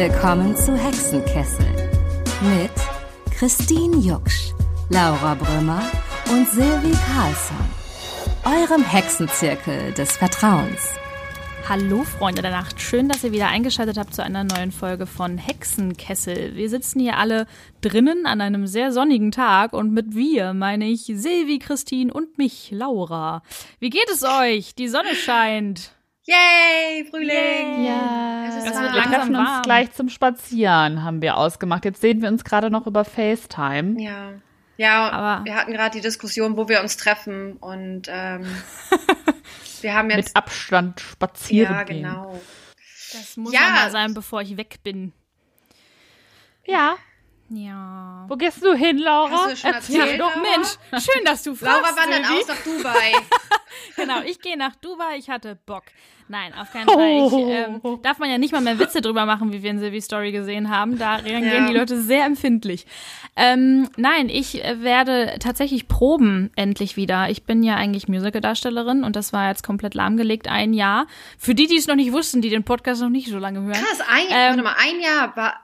Willkommen zu Hexenkessel mit Christine Jucksch, Laura Brümmer und Silvi Carlsson, eurem Hexenzirkel des Vertrauens. Hallo Freunde der Nacht, schön, dass ihr wieder eingeschaltet habt zu einer neuen Folge von Hexenkessel. Wir sitzen hier alle drinnen an einem sehr sonnigen Tag und mit wir meine ich Silvi, Christine und mich, Laura. Wie geht es euch? Die Sonne scheint. Yay, Frühling! Ja, Es ist warm. wir treffen uns warm. gleich zum Spazieren, haben wir ausgemacht. Jetzt sehen wir uns gerade noch über FaceTime. Ja. Ja, Aber- wir hatten gerade die Diskussion, wo wir uns treffen und ähm, wir haben jetzt Mit Abstand spazieren ja gehen. genau. Das muss Ja. mal sein, bevor ich weg bin. Ja. Ja. Wo gehst du hin, Laura? Hast du schon Erzähl erzählt? doch. Doch, Mensch, schön, dass du fragst. Laura wandert Silvi. aus nach Dubai. Genau, ich gehe nach Dubai, ich hatte Bock. Nein, auf keinen Fall. Ich, ähm, darf man ja nicht mal mehr Witze drüber machen, wie wir in Sylvie's Story gesehen haben. Da reagieren Ja. die Leute sehr empfindlich. Ähm, nein, ich äh, werde tatsächlich proben endlich wieder. Ich bin ja eigentlich Musicaldarstellerin und das war jetzt komplett lahmgelegt, ein Jahr. Für die, die es noch nicht wussten, die den Podcast noch nicht so lange hören. Krass, ein, Ähm, warte mal, ein Jahr war.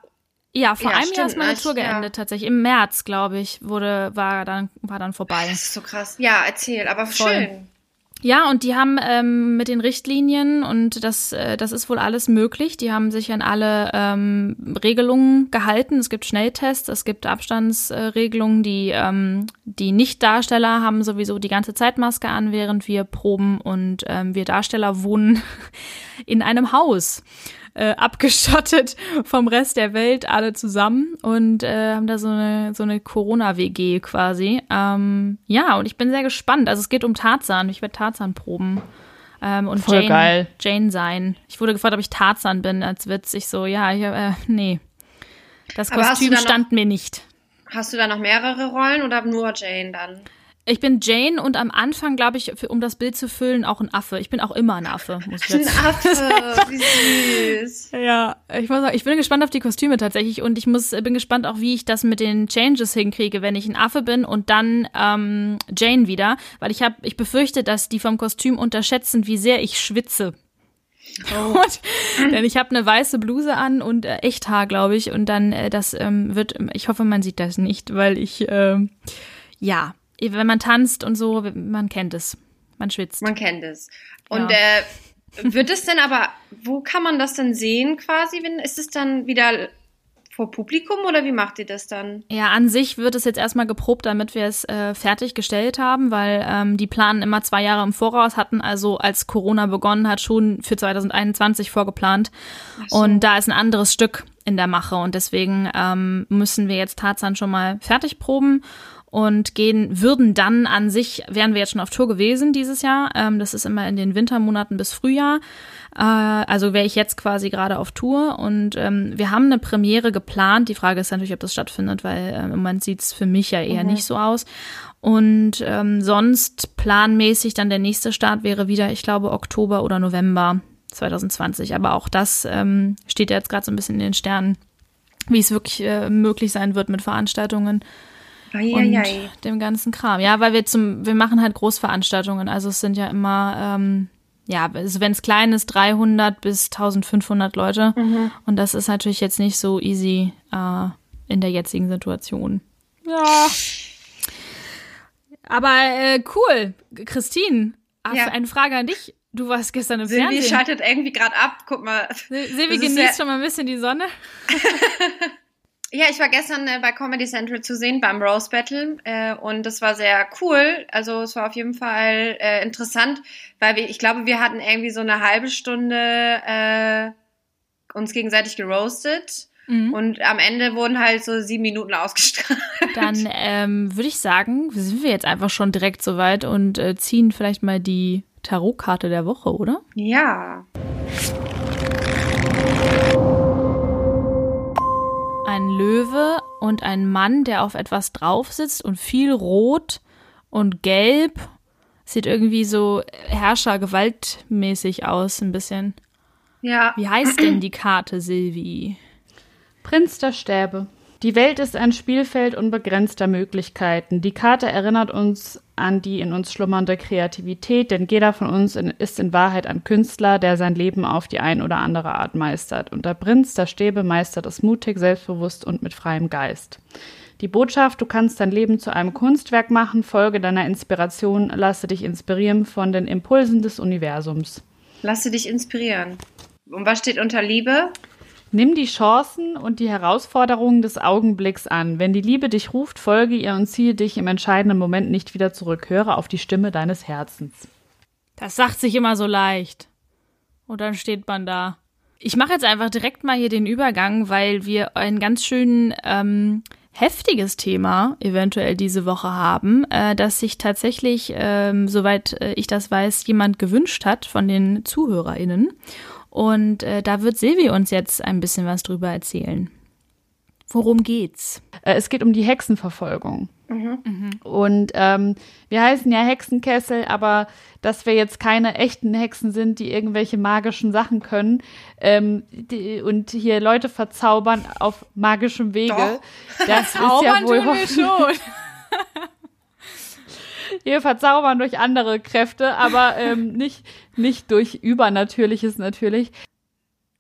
Ja, vor Ja, einem Jahr stimmt, ist meine ne? Tour Ja. geendet tatsächlich. Im März, glaube ich, wurde, war dann, war dann vorbei. Das ist so krass. Ja, erzähl, aber Voll. schön. Ja, und die haben ähm, mit den Richtlinien und das, äh, das ist wohl alles möglich. Die haben sich an alle ähm, Regelungen gehalten. Es gibt Schnelltests, es gibt Abstandsregelungen. Die, ähm, die Nicht-Darsteller haben sowieso die ganze Zeit Maske an, während wir proben und ähm, wir Darsteller wohnen in einem Haus. Äh, abgeschottet vom Rest der Welt alle zusammen und äh, haben da so eine so eine Corona-WG quasi. Ähm, ja, und ich bin sehr gespannt. Also es geht um Tarzan. Ich werde Tarzan proben. Ähm, und Voll Jane, geil. Jane sein. Ich wurde gefragt, ob ich Tarzan bin als Witz. Ich so, ja, ich, äh, nee. Das Aber Kostüm da noch- stand mir nicht. Hast du da noch mehrere Rollen oder nur Jane dann? Ich bin Jane und am Anfang, glaube ich, für, um das Bild zu füllen, auch ein Affe. Ich bin auch immer ein Affe, muss ich Ein jetzt Affe, wie süß. Ja, ich muss sagen, ich bin gespannt auf die Kostüme tatsächlich und ich muss, bin gespannt auch, wie ich das mit den Changes hinkriege, wenn ich ein Affe bin und dann ähm, Jane wieder, weil ich habe, ich befürchte, dass die vom Kostüm unterschätzen, wie sehr ich schwitze. Und, denn ich habe eine weiße Bluse an und äh, echt Haar, glaube ich, und dann äh, das ähm, wird, ich hoffe, man sieht das nicht, weil ich ähm, ja, wenn man tanzt und so, man kennt es, man schwitzt. Man kennt es. Und Ja. äh, wird es denn aber, wo kann man das denn sehen quasi? Wenn, ist es dann wieder vor Publikum oder wie macht ihr das dann? Ja, an sich wird es jetzt erstmal geprobt, damit wir es äh, fertiggestellt haben, weil ähm, die planen immer zwei Jahre im Voraus, hatten also als Corona begonnen hat, schon für 2021 vorgeplant. so. Und da ist ein anderes Stück in der Mache und deswegen ähm, müssen wir jetzt Tarzan schon mal fertig proben und gehen, würden dann an sich, wären wir jetzt schon auf Tour gewesen dieses Jahr. Ähm, das ist immer in den Wintermonaten bis Frühjahr. Äh, also wäre ich jetzt quasi gerade auf Tour und ähm, wir haben eine Premiere geplant. Die Frage ist natürlich, ob das stattfindet, weil ähm, im Moment sieht es für mich ja eher nicht so aus. Und ähm, sonst planmäßig dann der nächste Start wäre wieder, ich glaube, Oktober oder November 2020. Aber auch das ähm, steht ja jetzt gerade so ein bisschen in den Sternen, wie es wirklich äh, möglich sein wird mit Veranstaltungen und Eieiei. dem ganzen Kram. Ja, weil wir zum, wir machen halt Großveranstaltungen. Also es sind ja immer, ähm, ja, also wenn es klein ist, 300 bis 1500 Leute. Und das ist natürlich jetzt nicht so easy äh, in der jetzigen Situation. Ja. Aber äh, cool, Christine. Ja. Eine Frage an dich. Du warst gestern im Silvi Fernsehen. schaltet irgendwie gerade ab. Guck mal. Silvi genießt schon mal ein bisschen die Sonne. Ja, ich war gestern äh, bei Comedy Central zu sehen beim Rose Battle äh, und das war sehr cool. Also es war auf jeden Fall äh, interessant, weil wir, ich glaube, wir hatten irgendwie so eine halbe Stunde äh, uns gegenseitig geroastet und am Ende wurden halt so sieben Minuten ausgestrahlt. Dann ähm, würde ich sagen, sind wir jetzt einfach schon direkt soweit und äh, ziehen vielleicht mal die Tarotkarte der Woche, oder? Ja. Ein Löwe und ein Mann, der auf etwas drauf sitzt und viel rot und gelb. Sieht irgendwie so herrscher-gewaltmäßig aus, ein bisschen. Ja. Wie heißt denn die Karte, Silvi? Prinz der Stäbe. Die Welt ist ein Spielfeld unbegrenzter Möglichkeiten. Die Karte erinnert uns an die in uns schlummernde Kreativität, denn jeder von uns in, ist in Wahrheit ein Künstler, der sein Leben auf die ein oder andere Art meistert. Und der Prinz der Stäbe meistert es mutig, selbstbewusst und mit freiem Geist. Die Botschaft, du kannst dein Leben zu einem Kunstwerk machen, folge deiner Inspiration, lasse dich inspirieren von den Impulsen des Universums. Lasse dich inspirieren. Und was steht unter Liebe? Nimm die Chancen und die Herausforderungen des Augenblicks an. Wenn die Liebe dich ruft, folge ihr und ziehe dich im entscheidenden Moment nicht wieder zurück. Höre auf die Stimme deines Herzens. Das sagt sich immer so leicht. Und dann steht man da. Ich mache jetzt einfach direkt mal hier den Übergang, weil wir einen ganz schönen ähm, heftiges Thema eventuell diese Woche haben, äh, dass sich tatsächlich, ähm, soweit äh, ich das weiß, jemand gewünscht hat von den ZuhörerInnen. Und äh, da wird Silvi uns jetzt ein bisschen was drüber erzählen. Worum geht's? Äh, es geht um die Hexenverfolgung. Mhm. Und ähm, wir heißen ja Hexenkessel, aber dass wir jetzt keine echten Hexen sind, die irgendwelche magischen Sachen können ähm, die, und hier Leute verzaubern auf magischem Wege, Doch. das ist ja wohl schon. Wir verzaubern durch andere Kräfte, aber ähm, nicht, nicht durch Übernatürliches natürlich.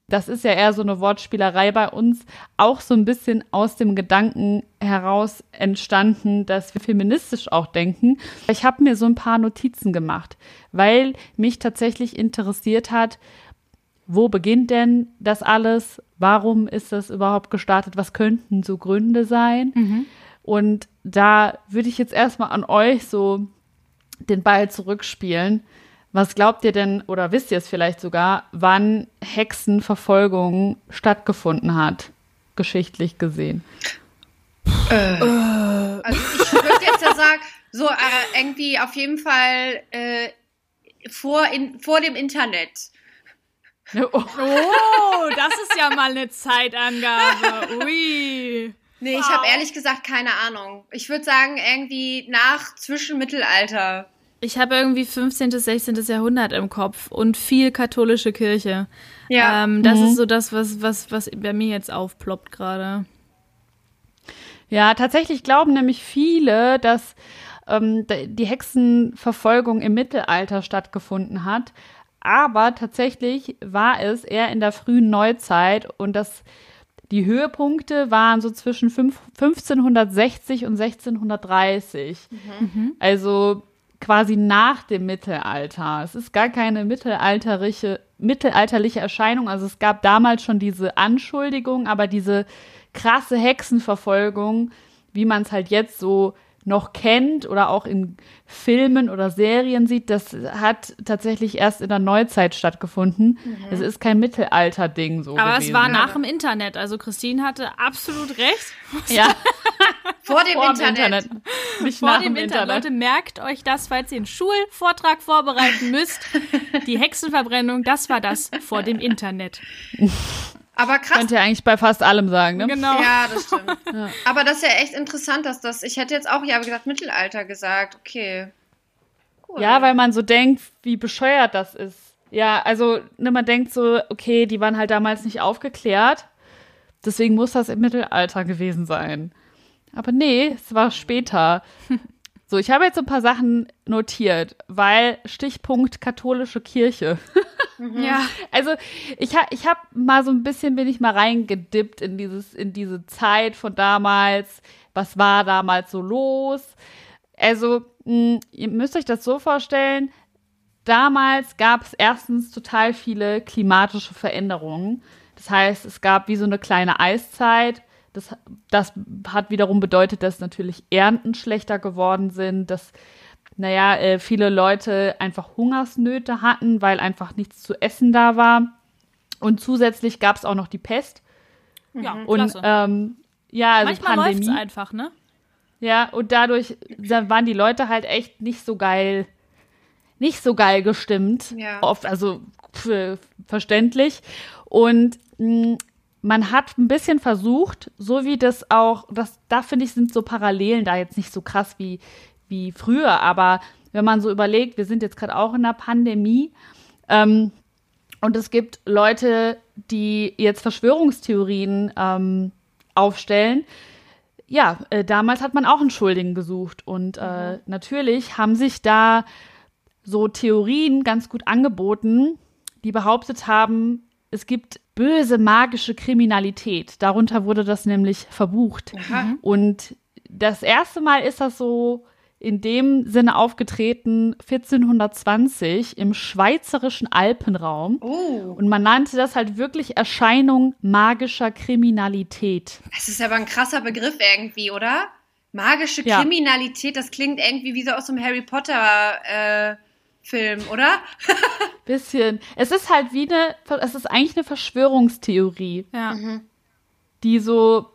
Das ist ja eher so eine Wortspielerei bei uns, auch so ein bisschen aus dem Gedanken heraus entstanden, dass wir feministisch auch denken. Ich habe mir so ein paar Notizen gemacht, weil mich tatsächlich interessiert hat, wo beginnt denn das alles? Warum ist das überhaupt gestartet? Was könnten so Gründe sein? Mhm. Und da würde ich jetzt erstmal an euch so den Ball zurückspielen. Was glaubt ihr denn, oder wisst ihr es vielleicht sogar, wann Hexenverfolgung stattgefunden hat, geschichtlich gesehen? Äh. Also ich würde jetzt ja sagen, so äh, irgendwie auf jeden Fall äh, vor, in, vor dem Internet. Oh. oh, das ist ja mal eine Zeitangabe. Ui. Nee, wow. ich habe ehrlich gesagt keine Ahnung. Ich würde sagen, irgendwie nach Zwischenmittelalter. Ich habe irgendwie 15. bis 16. Jahrhundert im Kopf und viel katholische Kirche. Ja. Ähm, das mhm. ist so das, was, was, was bei mir jetzt aufploppt gerade. Ja, tatsächlich glauben nämlich viele, dass ähm, die Hexenverfolgung im Mittelalter stattgefunden hat. Aber tatsächlich war es eher in der frühen Neuzeit und das, die Höhepunkte waren so zwischen 5, 1560 und 1630. Mhm. Also quasi nach dem Mittelalter. Es ist gar keine mittelalterliche, mittelalterliche Erscheinung. Also es gab damals schon diese Anschuldigung, aber diese krasse Hexenverfolgung, wie man es halt jetzt so noch kennt oder auch in Filmen oder Serien sieht, das hat tatsächlich erst in der Neuzeit stattgefunden. Mhm. Es ist kein Mittelalter-Ding so. Aber gewesen. es war nach dem Internet. Also Christine hatte absolut recht. Ja. Vor dem Vor Internet. Internet. Nicht Vor dem, dem Internet. Internet. Leute, merkt euch das, falls ihr einen Schulvortrag vorbereiten müsst. Die Hexenverbrennung, das war das vor dem Internet. Aber krass. Könnt ihr eigentlich bei fast allem sagen, ne? Genau. Ja, das stimmt. ja. Aber das ist ja echt interessant, dass das, ich hätte jetzt auch, ja, wie gesagt, Mittelalter gesagt. Okay. Cool. Ja, weil man so denkt, wie bescheuert das ist. Ja, also, ne, man denkt so, okay, die waren halt damals nicht aufgeklärt. Deswegen muss das im Mittelalter gewesen sein. Aber nee, es war später. So, ich habe jetzt ein paar Sachen notiert, weil Stichpunkt katholische Kirche. Mhm. Ja. Also ich, ha, ich habe mal so ein bisschen, bin ich mal reingedippt in, dieses, in diese Zeit von damals. Was war damals so los? Also, mh, ihr müsst euch das so vorstellen, damals gab es erstens total viele klimatische Veränderungen. Das heißt, es gab wie so eine kleine Eiszeit das, das hat wiederum bedeutet, dass natürlich Ernten schlechter geworden sind, dass, naja, äh, viele Leute einfach Hungersnöte hatten, weil einfach nichts zu essen da war. Und zusätzlich gab es auch noch die Pest. Ja, und klasse. Ähm, ja, also Manchmal Pandemie. einfach, ne? Ja, und dadurch waren die Leute halt echt nicht so geil, nicht so geil gestimmt. Ja. Oft, also verständlich. Und mh, man hat ein bisschen versucht, so wie das auch, das, da finde ich, sind so Parallelen da jetzt nicht so krass wie, wie früher, aber wenn man so überlegt, wir sind jetzt gerade auch in der Pandemie ähm, und es gibt Leute, die jetzt Verschwörungstheorien ähm, aufstellen. Ja, äh, damals hat man auch einen Schuldigen gesucht und äh, natürlich haben sich da so Theorien ganz gut angeboten, die behauptet haben, es gibt böse magische Kriminalität. Darunter wurde das nämlich verbucht. Aha. Und das erste Mal ist das so in dem Sinne aufgetreten 1420 im schweizerischen Alpenraum. Oh, Und man nannte das halt wirklich Erscheinung magischer Kriminalität. das ist aber ein krasser Begriff irgendwie, oder? Magische Ja. Kriminalität, das klingt irgendwie wie so aus einem Harry Potter äh, Film, oder? Bisschen. Es ist halt wie eine, es ist eigentlich eine Verschwörungstheorie, Ja. die so,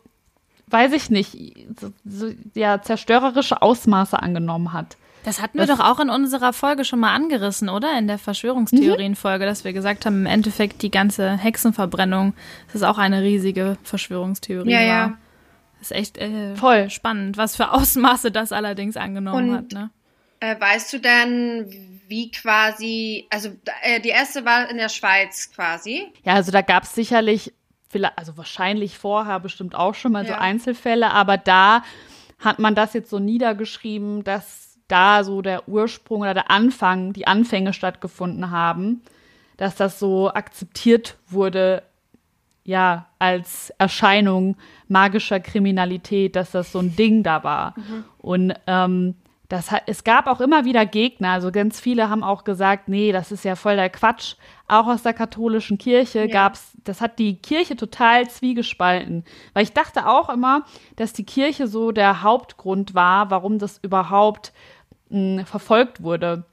weiß ich nicht, so, so, ja, zerstörerische Ausmaße angenommen hat. Das hatten wir Das- doch auch in unserer Folge schon mal angerissen, oder? In der Verschwörungstheorienfolge, dass wir gesagt haben, im Endeffekt die ganze Hexenverbrennung, das ist auch eine riesige Verschwörungstheorie. Ja, war. ja. Das ist echt äh, Voll. spannend, was für Ausmaße das allerdings angenommen Und- hat. Ne? Äh, weißt du denn, wie quasi, also äh, die erste war in der Schweiz quasi. Ja, also da gab es sicherlich, vielleicht, also wahrscheinlich vorher bestimmt auch schon mal so Ja. Einzelfälle, aber da hat man das jetzt so niedergeschrieben, dass da so der Ursprung oder der Anfang, die Anfänge stattgefunden haben, dass das so akzeptiert wurde, ja, als Erscheinung magischer Kriminalität, dass das so ein Ding da war. Und ähm, das es gab auch immer wieder Gegner, also ganz viele haben auch gesagt, nee, das ist ja voll der Quatsch. Auch aus der katholischen Kirche Ja. gab's, das hat die Kirche total zwiegespalten. Weil ich dachte auch immer, dass die Kirche so der Hauptgrund war, warum das überhaupt mh, verfolgt wurde.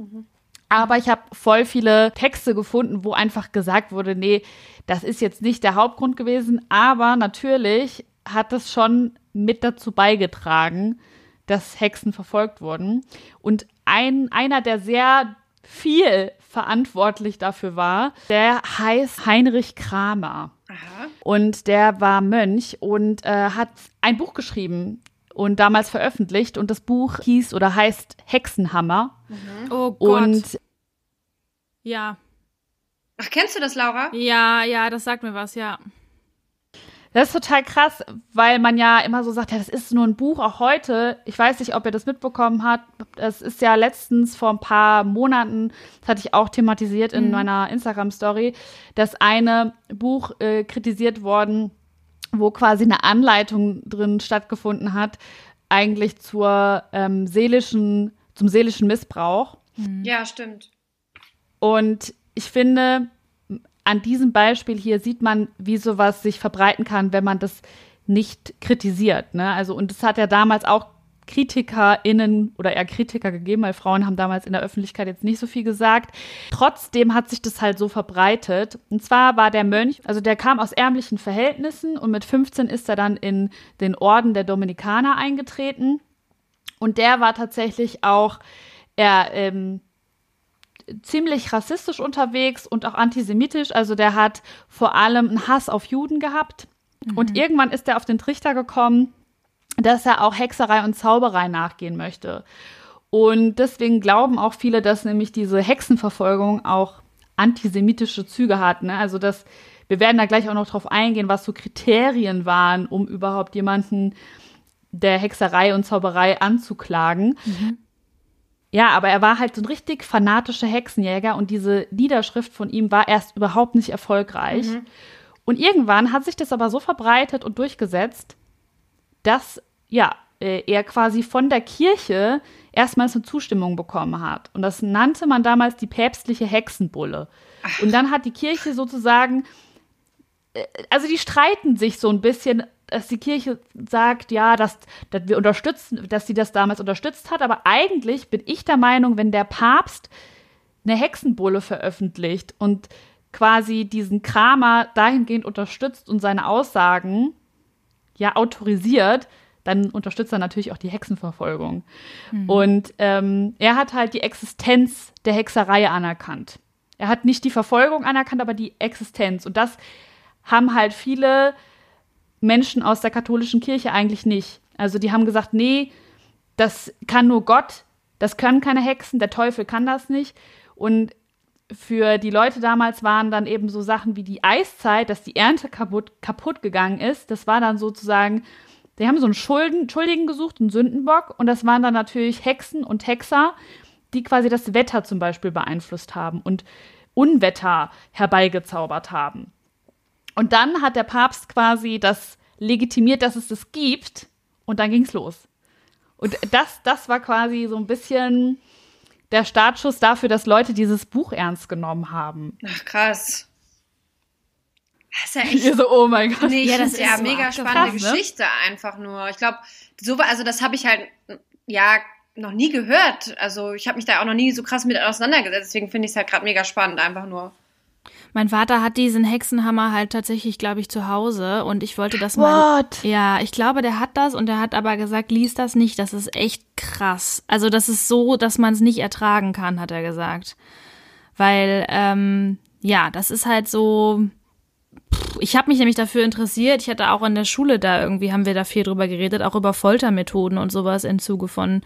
Aber ich habe voll viele Texte gefunden, wo einfach gesagt wurde, nee, das ist jetzt nicht der Hauptgrund gewesen, aber natürlich hat das schon mit dazu beigetragen, dass Hexen verfolgt wurden. Und ein, einer, der sehr viel verantwortlich dafür war, der heißt Heinrich Kramer. Aha. Und der war Mönch und äh, hat ein Buch geschrieben und damals veröffentlicht. Und das Buch hieß oder heißt Hexenhammer. Oh Gott. Und ja, Ach, kennst du das, Laura? ja, ja, das sagt mir was, ja. Das ist total krass, weil man ja immer so sagt, ja, das ist nur ein Buch, auch heute. Ich weiß nicht, ob ihr das mitbekommen habt. Das ist ja letztens vor ein paar Monaten, das hatte ich auch thematisiert in meiner Instagram-Story, das eine Buch äh, kritisiert worden, wo quasi eine Anleitung drin stattgefunden hat, eigentlich zur ähm, seelischen, zum seelischen Missbrauch. Ja, stimmt. Und ich finde, an diesem Beispiel hier sieht man, wie sowas sich verbreiten kann, wenn man das nicht kritisiert. Ne? Also, und es hat ja damals auch KritikerInnen oder eher Kritiker gegeben, weil Frauen haben damals in der Öffentlichkeit jetzt nicht so viel gesagt. Trotzdem hat sich das halt so verbreitet. Und zwar war der Mönch, also der kam aus ärmlichen Verhältnissen und mit 15 ist er dann in den Orden der Dominikaner eingetreten. Und der war tatsächlich auch, er, ähm, ziemlich rassistisch unterwegs und auch antisemitisch. Also der hat vor allem einen Hass auf Juden gehabt. Und irgendwann ist er auf den Trichter gekommen, dass er auch Hexerei und Zauberei nachgehen möchte. Und deswegen glauben auch viele, dass nämlich diese Hexenverfolgung auch antisemitische Züge hat. Ne? Also dass wir werden da gleich auch noch drauf eingehen, was so Kriterien waren, um überhaupt jemanden der Hexerei und Zauberei anzuklagen. Ja, aber er war halt so ein richtig fanatischer Hexenjäger und diese Niederschrift von ihm war erst überhaupt nicht erfolgreich. Und irgendwann hat sich das aber so verbreitet und durchgesetzt, dass ja, äh, er quasi von der Kirche erstmals eine Zustimmung bekommen hat. Und das nannte man damals die päpstliche Hexenbulle. Und dann hat die Kirche sozusagen, äh, also die streiten sich so ein bisschen, dass die Kirche sagt, ja, dass, dass wir unterstützen, dass sie das damals unterstützt hat. Aber eigentlich bin ich der Meinung, wenn der Papst eine Hexenbulle veröffentlicht und quasi diesen Kramer dahingehend unterstützt und seine Aussagen ja autorisiert, dann unterstützt er natürlich auch die Hexenverfolgung. Und ähm, er hat halt die Existenz der Hexerei anerkannt. Er hat nicht die Verfolgung anerkannt, aber die Existenz. Und das haben halt viele Menschen aus der katholischen Kirche eigentlich nicht. Also die haben gesagt, nee, das kann nur Gott, das können keine Hexen, der Teufel kann das nicht. Und für die Leute damals waren dann eben so Sachen wie die Eiszeit, dass die Ernte kaputt, kaputt gegangen ist. Das war dann sozusagen, die haben so einen Schulden, Schuldigen gesucht, einen Sündenbock. Und das waren dann natürlich Hexen und Hexer, die quasi das Wetter zum Beispiel beeinflusst haben und Unwetter herbeigezaubert haben. Und dann hat der Papst quasi das legitimiert, dass es das gibt. Und dann ging es los. Und das, das war quasi so ein bisschen der Startschuss dafür, dass Leute dieses Buch ernst genommen haben. Ach, krass. Das ist ja echt. so, oh mein Gott. Nee, Ja, das ist ja so mega spannende ne? Geschichte einfach nur. Ich glaube, so also das habe ich halt ja noch nie gehört. Also ich habe mich da auch noch nie so krass mit auseinandergesetzt. Deswegen finde ich es halt gerade mega spannend einfach nur. Mein Vater hat diesen Hexenhammer halt tatsächlich, glaube ich, zu Hause und ich wollte das mal. What? Ja, ich glaube, der hat das und er hat aber gesagt, lies das nicht, das ist echt krass. Also das ist so, dass man es nicht ertragen kann, hat er gesagt. Weil, ähm, ja, das ist halt so. Ich habe mich nämlich dafür interessiert. Ich hatte auch in der Schule da irgendwie, haben wir da viel drüber geredet, auch über Foltermethoden und sowas im Zuge von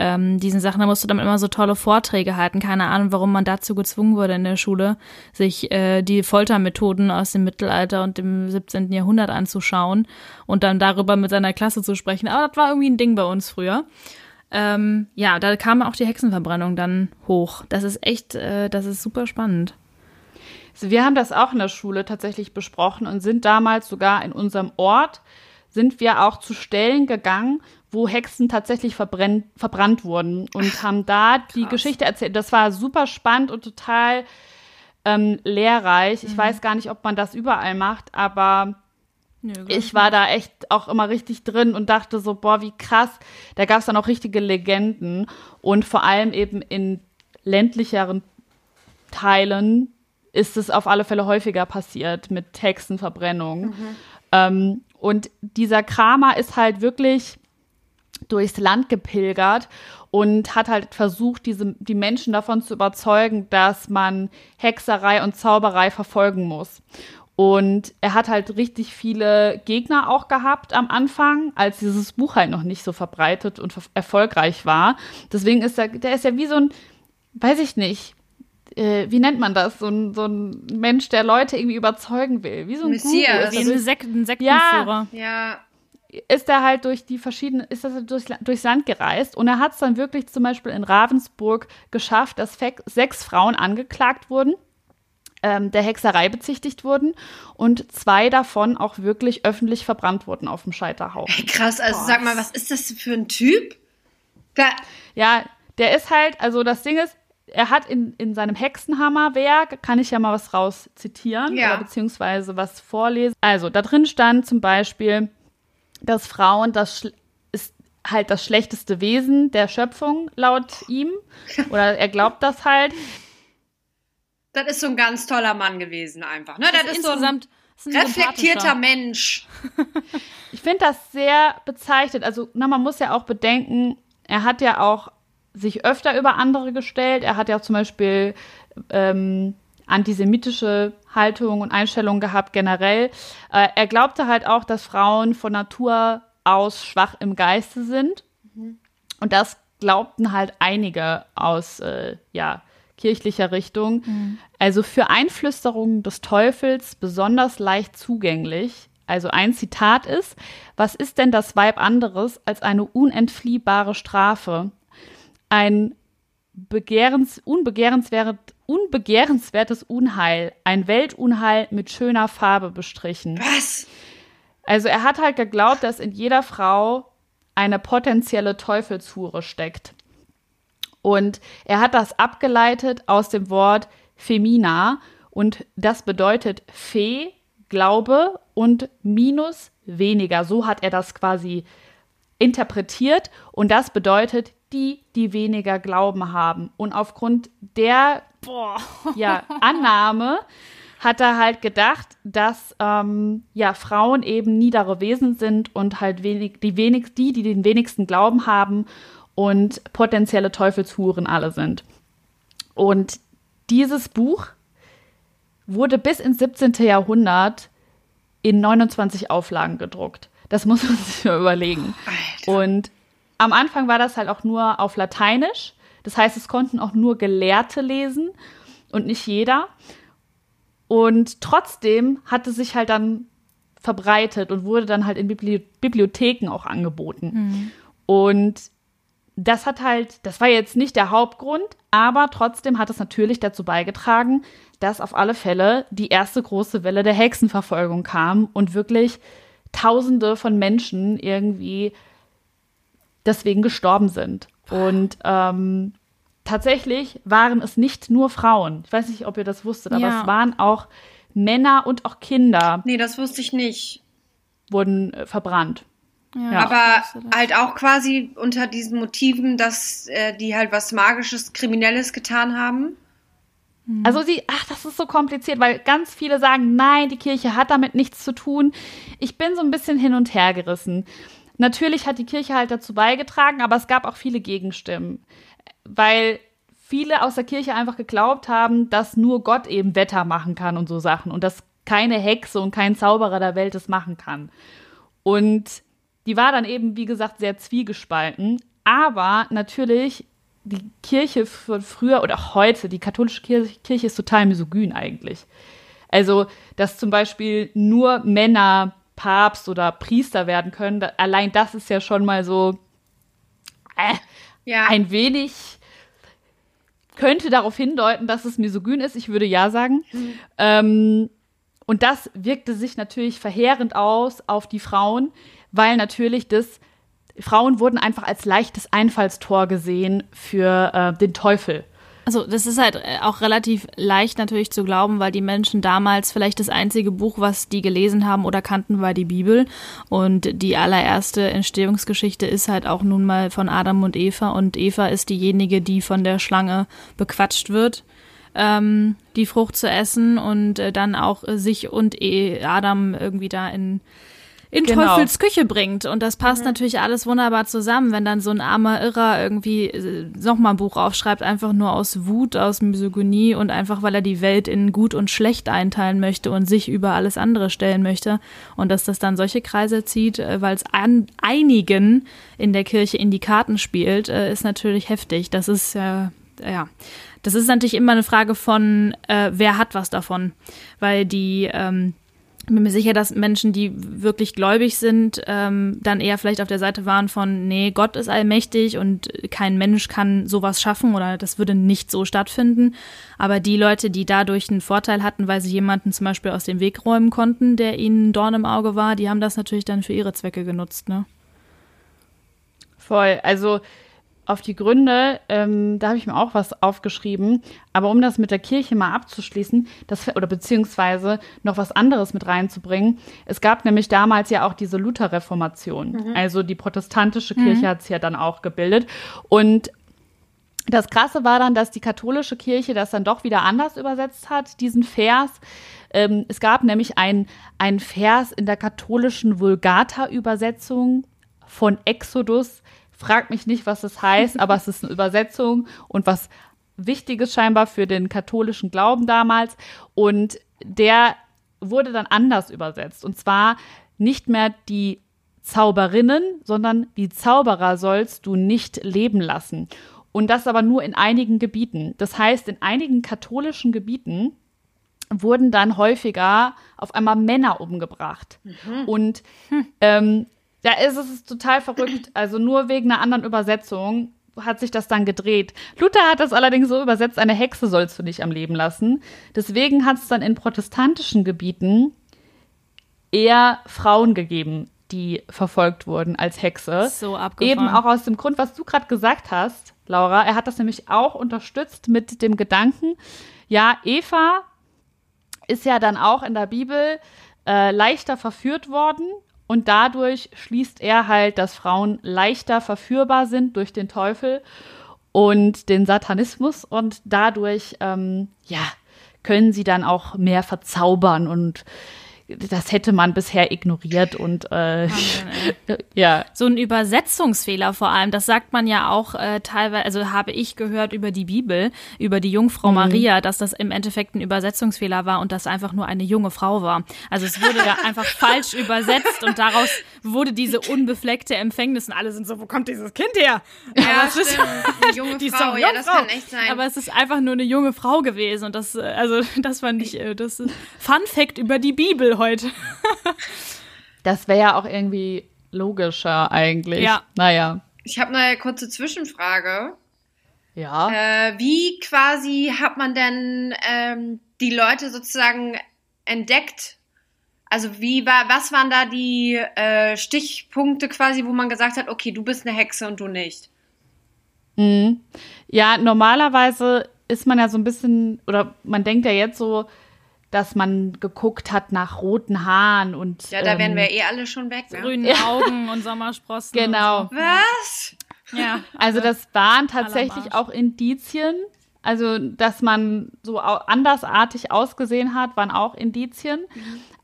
ähm, diesen Sachen. Da musst du dann immer so tolle Vorträge halten. Keine Ahnung, warum man dazu gezwungen wurde in der Schule, sich äh, die Foltermethoden aus dem Mittelalter und dem 17. Jahrhundert anzuschauen und dann darüber mit seiner Klasse zu sprechen. Aber das war irgendwie ein Ding bei uns früher. Ähm, ja, da kam auch die Hexenverbrennung dann hoch. Das ist echt, äh, das ist super spannend. Also wir haben das auch in der Schule tatsächlich besprochen und sind damals sogar in unserem Ort, sind wir auch zu Stellen gegangen, wo Hexen tatsächlich verbrennt, verbrannt wurden und haben da die Geschichte erzählt. Das war super spannend und total ähm, lehrreich. Ich weiß gar nicht, ob man das überall macht, aber Nö, ich war da echt auch immer richtig drin und dachte so, boah, wie krass. Da gab es dann auch richtige Legenden und vor allem eben in ländlicheren Teilen ist es auf alle Fälle häufiger passiert mit Hexenverbrennung. Ähm, und dieser Kramer ist halt wirklich durchs Land gepilgert und hat halt versucht, diese, die Menschen davon zu überzeugen, dass man Hexerei und Zauberei verfolgen muss. Und er hat halt richtig viele Gegner auch gehabt am Anfang, als dieses Buch halt noch nicht so verbreitet und ver- erfolgreich war. Deswegen ist er, der ist ja wie so ein, weiß ich nicht, äh, wie nennt man das? So ein, so ein Mensch, der Leute irgendwie überzeugen will. Wie so ein Messias. Guru. Wie ein, Sek ein Sektenführer. Ja, ist er halt durch die verschiedenen, ist er durchs, durchs Land gereist und er hat es dann wirklich zum Beispiel in Ravensburg geschafft, dass fe- sechs Frauen angeklagt wurden, ähm, der Hexerei bezichtigt wurden und zwei davon auch wirklich öffentlich verbrannt wurden auf dem Scheiterhaufen. Hey, krass. Also sag mal, was ist das für ein Typ? Da, Ja, der ist halt, also das Ding ist, er hat in, in seinem Hexenhammerwerk, kann ich ja mal was raus zitieren Ja. oder beziehungsweise was vorlesen. Also da drin stand zum Beispiel, dass Frauen das ist halt das schlechteste Wesen der Schöpfung laut ihm oder er glaubt das halt. das ist so ein ganz toller Mann gewesen einfach. Ne? Das, ist so ein insgesamt ist ein reflektierter. Mensch. Ich finde das sehr bezeichnet. Also, na, man muss ja auch bedenken, er hat ja auch sich öfter über andere gestellt. Er hat ja zum Beispiel ähm, antisemitische Haltung und Einstellungen gehabt generell. Äh, er glaubte halt auch, dass Frauen von Natur aus schwach im Geiste sind. Und das glaubten halt einige aus äh, ja, kirchlicher Richtung. Also für Einflüsterungen des Teufels besonders leicht zugänglich. Also ein Zitat ist, was ist denn das Weib anderes als eine unentfliehbare Strafe? Ein begehrens, unbegehrenswert, unbegehrenswertes Unheil, ein Weltunheil mit schöner Farbe bestrichen. Was? Also er hat halt geglaubt, dass in jeder Frau eine potenzielle Teufelshure steckt. Und er hat das abgeleitet aus dem Wort Femina und das bedeutet Fee, Glaube und minus weniger. So hat er das quasi interpretiert und das bedeutet die, die weniger Glauben haben. Und aufgrund der ja, Annahme hat er halt gedacht, dass ähm, ja, Frauen eben niedere Wesen sind und halt wenig, die, wenig, die, die den wenigsten Glauben haben und potenzielle Teufelshuren alle sind. Und dieses Buch wurde bis ins 17. Jahrhundert in 29 Auflagen gedruckt. Das muss man sich mal überlegen. Alter. Und am Anfang war das halt auch nur auf Lateinisch. Das heißt, es konnten auch nur Gelehrte lesen. und nicht jeder. Und trotzdem hat es sich halt dann verbreitet und wurde dann halt in Bibli Bibliotheken auch angeboten. Mhm. Und das hat halt, das war jetzt nicht der Hauptgrund, aber trotzdem hat es natürlich dazu beigetragen, dass auf alle Fälle die erste große Welle der Hexenverfolgung kam und wirklich Tausende von Menschen irgendwie deswegen gestorben sind. Und ähm, tatsächlich waren es nicht nur Frauen. Ich weiß nicht, ob ihr das wusstet, aber ja. es waren auch Männer und auch Kinder. Nee, das wusste ich nicht. Wurden äh, verbrannt. Ja, ja. Aber halt auch quasi unter diesen Motiven, dass äh, die halt was Magisches, Kriminelles getan haben. Mhm. Also sie, ach, das ist so kompliziert, weil ganz viele sagen, nein, die Kirche hat damit nichts zu tun. Ich bin so ein bisschen hin und her gerissen. Natürlich hat die Kirche halt dazu beigetragen, aber es gab auch viele Gegenstimmen, weil viele aus der Kirche einfach geglaubt haben, dass nur Gott eben Wetter machen kann und so Sachen und dass keine Hexe und kein Zauberer der Welt es machen kann. Und die war dann eben, wie gesagt, sehr zwiegespalten. Aber natürlich, die Kirche von früher oder auch heute, die katholische Kirche, ist total misogyn eigentlich. Also, dass zum Beispiel nur Männer Papst oder Priester werden können, allein das ist ja schon mal so äh, ja. ein wenig könnte darauf hindeuten, dass es misogyn ist. Ich würde ja sagen. Mhm. Ähm, und das wirkte sich natürlich verheerend aus auf die Frauen, weil natürlich das Frauen wurden einfach als leichtes Einfallstor gesehen für äh, den Teufel. Also das ist halt äh, auch relativ leicht natürlich zu glauben, weil die Menschen damals vielleicht das einzige Buch, was die gelesen haben oder kannten, war die Bibel. Und die allererste Entstehungsgeschichte ist halt auch nun mal von Adam und Eva. Und Eva ist diejenige, die von der Schlange bequatscht wird, ähm, die Frucht zu essen und äh, dann auch sich und e Adam irgendwie da in in genau. Teufels Küche bringt. Und das passt mhm. natürlich alles wunderbar zusammen, wenn dann so ein armer Irrer irgendwie äh, nochmal ein Buch aufschreibt, einfach nur aus Wut, aus Misogynie und einfach, weil er die Welt in gut und schlecht einteilen möchte und sich über alles andere stellen möchte. Und dass das dann solche Kreise zieht, äh, weil es an einigen in der Kirche in die Karten spielt, äh, ist natürlich heftig. Das ist ja, ja. Das ist natürlich immer eine Frage von, äh, wer hat was davon. Weil die, ähm, bin mir sicher, dass Menschen, die wirklich gläubig sind, ähm, dann eher vielleicht auf der Seite waren von, nee, Gott ist allmächtig und kein Mensch kann sowas schaffen oder das würde nicht so stattfinden. Aber die Leute, die dadurch einen Vorteil hatten, weil sie jemanden zum Beispiel aus dem Weg räumen konnten, der ihnen Dorn im Auge war, die haben das natürlich dann für ihre Zwecke genutzt, ne? Voll. Also auf die Gründe, ähm, da habe ich mir auch was aufgeschrieben. Aber um das mit der Kirche mal abzuschließen, das, oder beziehungsweise noch was anderes mit reinzubringen, es gab nämlich damals ja auch diese Lutherreformation. Mhm. Also die protestantische Kirche mhm. hat es ja dann auch gebildet. Und das Krasse war dann, dass die katholische Kirche das dann doch wieder anders übersetzt hat, diesen Vers. Ähm, es gab nämlich ein, ein Vers in der katholischen Vulgata-Übersetzung von Exodus, Frag mich nicht, was es heißt, aber es ist eine Übersetzung und was Wichtiges scheinbar für den katholischen Glauben damals. Und der wurde dann anders übersetzt. Und zwar nicht mehr die Zauberinnen, sondern die Zauberer sollst du nicht leben lassen. Und das aber nur in einigen Gebieten. Das heißt, in einigen katholischen Gebieten wurden dann häufiger auf einmal Männer umgebracht. Mhm. Und hm. ähm, ja, ist es ist total verrückt. Also nur wegen einer anderen Übersetzung hat sich das dann gedreht. Luther hat das allerdings so übersetzt, eine Hexe sollst du nicht am Leben lassen. Deswegen hat es dann in protestantischen Gebieten eher Frauen gegeben, die verfolgt wurden als Hexe. So abgefahren. Eben auch aus dem Grund, was du gerade gesagt hast, Laura. Er hat das nämlich auch unterstützt mit dem Gedanken, ja, Eva ist ja dann auch in der Bibel äh, leichter verführt worden und dadurch schließt er halt, dass Frauen leichter verführbar sind durch den Teufel und den Satanismus. Und dadurch, ähm, ja, können sie dann auch mehr verzaubern und das hätte man bisher ignoriert und äh, ja. So ein Übersetzungsfehler vor allem, das sagt man ja auch äh, teilweise, also habe ich gehört über die Bibel, über die Jungfrau mhm. Maria, dass das im Endeffekt ein Übersetzungsfehler war und das einfach nur eine junge Frau war. Also es wurde ja einfach falsch übersetzt und daraus wurde diese unbefleckte Empfängnis und alle sind so, wo kommt dieses Kind her? Ja, Aber es ist- Eine junge die Frau, ja, das Jungfrau. kann echt sein. Aber es ist einfach nur eine junge Frau gewesen und das, äh, also das fand ich, äh, das ist Fun Fact über die Bibel heute. Das wäre ja auch irgendwie logischer eigentlich. Ja. Naja. ich habe eine kurze Zwischenfrage. Ja. Äh, wie quasi hat man denn ähm, die Leute sozusagen entdeckt? Also wie war, was waren da die äh, Stichpunkte quasi, wo man gesagt hat, okay, du bist eine Hexe und du nicht? Mhm. Ja, normalerweise ist man ja so ein bisschen, oder man denkt ja jetzt so, dass man geguckt hat nach roten Haaren und. Ja, da wären ähm, wir eh alle schon weg. Ne? Grüne Augen und Sommersprossen. Genau. Und Was? so. Ja. Also das waren tatsächlich auch Indizien. Also, dass man so andersartig ausgesehen hat, waren auch Indizien,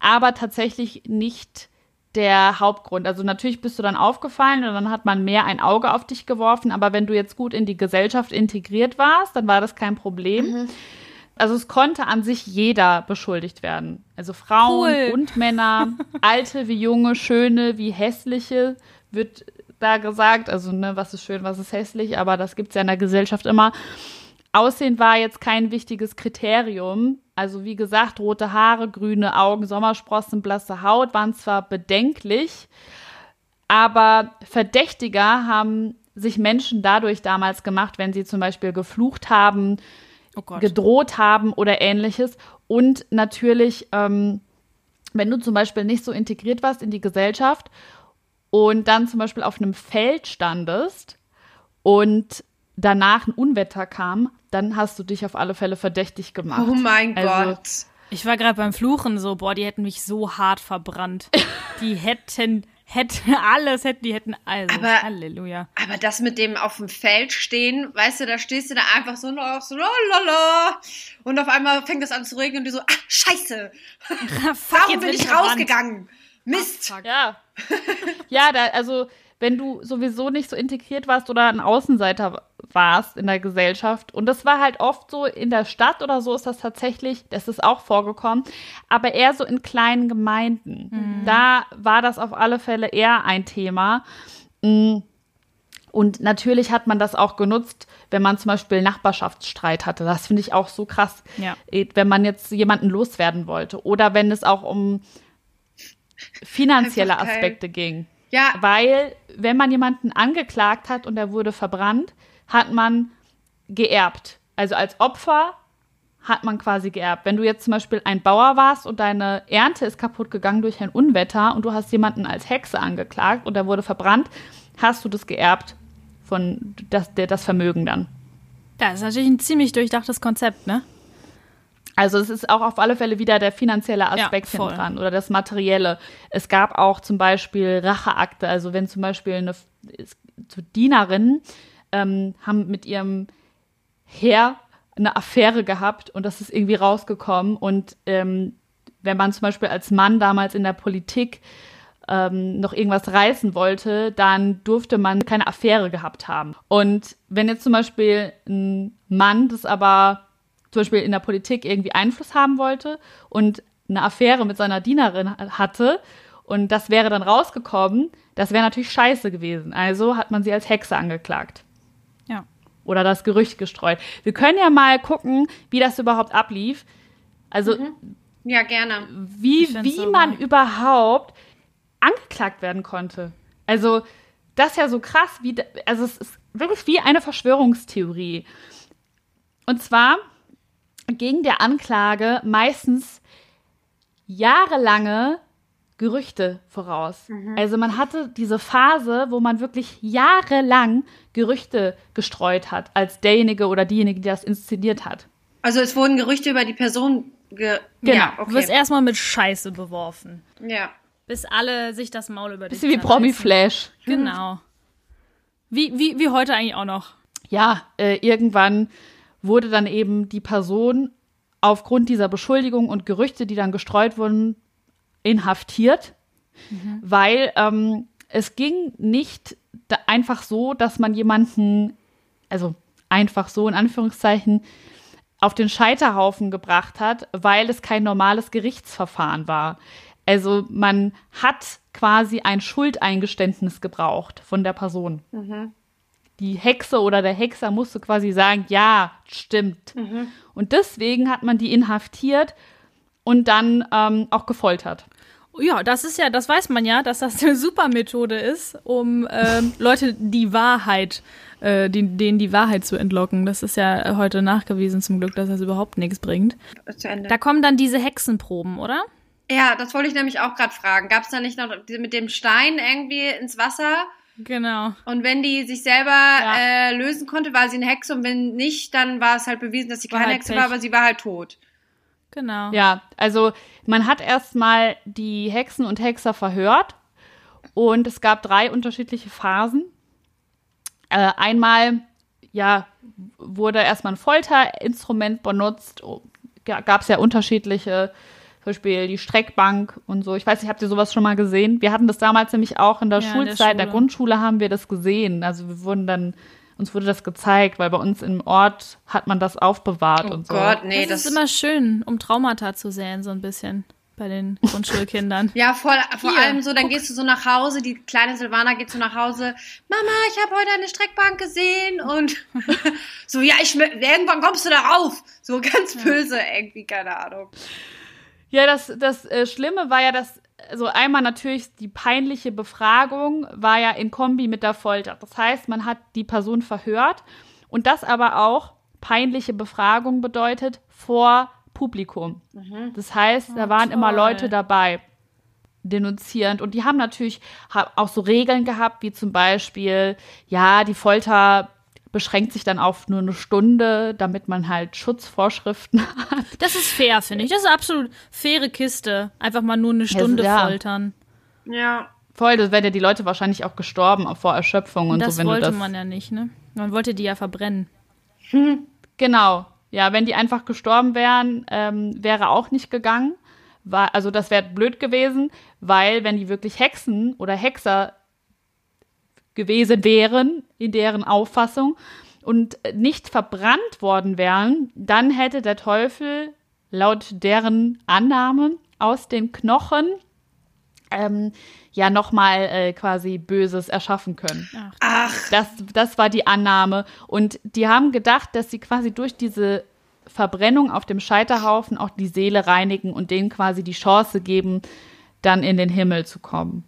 aber tatsächlich nicht der Hauptgrund. Also natürlich bist du dann aufgefallen und dann hat man mehr ein Auge auf dich geworfen, aber wenn du jetzt gut in die Gesellschaft integriert warst, dann war das kein Problem. Also es konnte an sich jeder beschuldigt werden. Also Frauen Cool. und Männer, alte wie junge, schöne wie hässliche, wird da gesagt. Also, ne, was ist schön, was ist hässlich, aber das gibt es ja in der Gesellschaft immer. Aussehen war jetzt kein wichtiges Kriterium. Also, wie gesagt, rote Haare, grüne Augen, Sommersprossen, blasse Haut waren zwar bedenklich, aber verdächtiger haben sich Menschen dadurch damals gemacht, wenn sie zum Beispiel geflucht haben, Oh gedroht haben oder ähnliches. Und natürlich, ähm, wenn du zum Beispiel nicht so integriert warst in die Gesellschaft und dann zum Beispiel auf einem Feld standest und danach ein Unwetter kam, dann hast du dich auf alle Fälle verdächtig gemacht. Oh mein Also, Gott. Ich war gerade beim Fluchen so, boah, die hätten mich so hart verbrannt. Die hätten, hätten, alles hätten, die hätten, also, Aber- Halleluja. Aber das mit dem auf dem Feld stehen, weißt du, da stehst du da einfach so noch so lalala und auf einmal fängt es an zu regnen und du so, ah, scheiße, warum bin ich rausgegangen? Mist. Ja. ja, da, also wenn du sowieso nicht so integriert warst oder ein Außenseiter warst in der Gesellschaft. Und das war halt oft so in der Stadt oder so ist das tatsächlich, das ist auch vorgekommen, aber eher so in kleinen Gemeinden. Da war das auf alle Fälle eher ein Thema. Mm. Und natürlich hat man das auch genutzt, wenn man zum Beispiel Nachbarschaftsstreit hatte. Das finde ich auch so krass, Ja. eh, wenn man jetzt jemanden loswerden wollte. Oder wenn es auch um finanzielle. Aspekte ging. Ja, Weil, wenn man jemanden angeklagt hat und er wurde verbrannt, hat man geerbt. Also als Opfer hat man quasi geerbt. Wenn du jetzt zum Beispiel ein Bauer warst und deine Ernte ist kaputt gegangen durch ein Unwetter und du hast jemanden als Hexe angeklagt und er wurde verbrannt, hast du das geerbt von das, der, das Vermögen dann. Das ist natürlich ein ziemlich durchdachtes Konzept, ne? Also es ist auch auf alle Fälle wieder der finanzielle Aspekt hinten dran oder das Materielle. Es gab auch zum Beispiel Racheakte, also wenn zum Beispiel eine so Dienerinnen ähm, haben mit ihrem Herr eine Affäre gehabt und das ist irgendwie rausgekommen und ähm, wenn man zum Beispiel als Mann damals in der Politik ähm, noch irgendwas reißen wollte, dann durfte man keine Affäre gehabt haben. Und wenn jetzt zum Beispiel ein Mann das aber zum Beispiel in der Politik irgendwie Einfluss haben wollte und eine Affäre mit seiner Dienerin hatte und das wäre dann rausgekommen, das wäre natürlich scheiße gewesen. Also hat man sie als Hexe angeklagt Ja. oder das Gerücht gestreut. Wir können ja mal gucken, wie das überhaupt ablief. Also ja, gerne. wie, wie so man geil. überhaupt angeklagt werden konnte. Also, das ist ja so krass, wie, also es ist wirklich wie eine Verschwörungstheorie. Und zwar ging der Anklage meistens jahrelange Gerüchte voraus. Also man hatte diese Phase, wo man wirklich jahrelang Gerüchte gestreut hat, als derjenige oder diejenige, die das inszeniert hat. Also es wurden Gerüchte über die Person ge Genau. Ja, Du wirst okay. erstmal mit Scheiße beworfen. Ja. Bis alle sich das Maul über dich Bisschen wie. Promi-Flash. Genau. Wie, wie, wie heute eigentlich auch noch. ja, äh, irgendwann wurde dann eben die Person aufgrund dieser Beschuldigung und Gerüchte, die dann gestreut wurden, inhaftiert, weil ähm, es ging nicht einfach so, dass man jemanden, also einfach so in Anführungszeichen, auf den Scheiterhaufen gebracht hat, weil es kein normales Gerichtsverfahren war. Also man hat quasi ein Schuldeingeständnis gebraucht von der Person. Mhm. Die Hexe oder der Hexer musste quasi sagen, ja, stimmt. Mhm. Und deswegen hat man die inhaftiert und dann ähm, auch gefoltert. Ja, das ist ja, das weiß man ja, dass das eine super Methode ist, um ähm, Leute die Wahrheit, äh, die, denen die Wahrheit zu entlocken. Das ist ja heute nachgewiesen zum Glück, dass das überhaupt nichts bringt. Zu Ende. Da kommen dann diese Hexenproben, oder? ja, das wollte ich nämlich auch gerade fragen. Gab es da nicht noch mit dem Stein irgendwie ins Wasser? Genau. Und wenn die sich selber Ja. äh, lösen konnte, war sie eine Hexe und wenn nicht, dann war es halt bewiesen, dass sie War keine halt Hexe Pech. war, aber sie war halt tot. Genau. Ja, also man hat erstmal die Hexen und Hexer verhört und es gab drei unterschiedliche Phasen. Äh, einmal, ja, wurde erstmal ein Folterinstrument benutzt. Gab es ja unterschiedliche, zum Beispiel die Streckbank und so. Ich weiß nicht, habt ihr sowas schon mal gesehen? Wir hatten das damals nämlich auch in der Ja, der Schulzeit, in der Schule. Grundschule haben wir das gesehen. Also wir wurden dann, uns wurde das gezeigt, weil bei uns im Ort hat man das aufbewahrt Oh und so. Gott, nee, das, das, ist immer schön, um Traumata zu säen, so ein bisschen bei den Grundschulkindern. Ja, voll, vor Hier, allem so, dann gehst du so nach Hause, die kleine Silvana geht so nach Hause, Mama, ich habe heute eine Streckbank gesehen und so, ja, ich irgendwann kommst du da rauf. So ganz böse irgendwie, keine Ahnung. Ja, das, das äh, Schlimme war ja, dass, also einmal natürlich die peinliche Befragung war ja in Kombi mit der Folter. Das heißt, man hat die Person verhört und das aber auch peinliche Befragung bedeutet vor Publikum. Das heißt, da waren immer toll. Leute dabei, denunzierend. Und die haben natürlich auch so Regeln gehabt, wie zum Beispiel, ja, die Folter beschränkt sich dann auf nur eine Stunde, damit man halt Schutzvorschriften hat. Das ist fair, finde ich. Das ist eine absolut faire Kiste. Einfach mal nur eine Stunde ja. foltern. Ja. Voll, das wären ja die Leute wahrscheinlich auch gestorben vor Erschöpfung und das so, wenn wollte du das. man ja nicht, ne? Man wollte die ja verbrennen. Genau. Ja, wenn die einfach gestorben wären, ähm, wäre auch nicht gegangen. War, also das wäre blöd gewesen, weil wenn die wirklich Hexen oder Hexer gewesen wären, in deren Auffassung, und nicht verbrannt worden wären, dann hätte der Teufel laut deren Annahmen aus den Knochen ähm, ja nochmal äh, quasi Böses erschaffen können. Ach, Das, das war die Annahme. Und die haben gedacht, dass sie quasi durch diese Verbrennung auf dem Scheiterhaufen auch die Seele reinigen und denen quasi die Chance geben, dann in den Himmel zu kommen.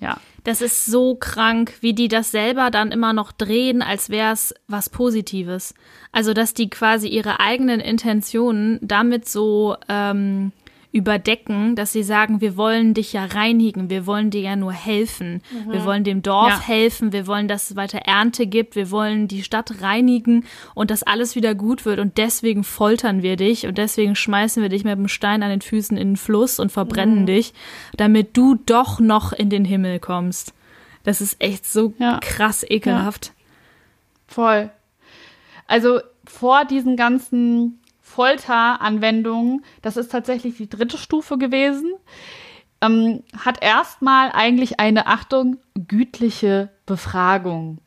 Ja. Das ist so krank, wie die das selber dann immer noch drehen, als wäre es was Positives. Also, dass die quasi ihre eigenen Intentionen damit so ähm, überdecken, dass sie sagen, wir wollen dich ja reinigen, wir wollen dir ja nur helfen, wir wollen dem Dorf Ja. helfen, wir wollen, dass es weiter Ernte gibt, wir wollen die Stadt reinigen und dass alles wieder gut wird und deswegen foltern wir dich und deswegen schmeißen wir dich mit dem Stein an den Füßen in den Fluss und verbrennen dich, damit du doch noch in den Himmel kommst. Das ist echt so Ja. krass ekelhaft. Voll. Also vor diesen ganzen Folteranwendungen, das ist tatsächlich die dritte Stufe gewesen, ähm, hat erstmal eigentlich eine, Achtung, gütliche Befragung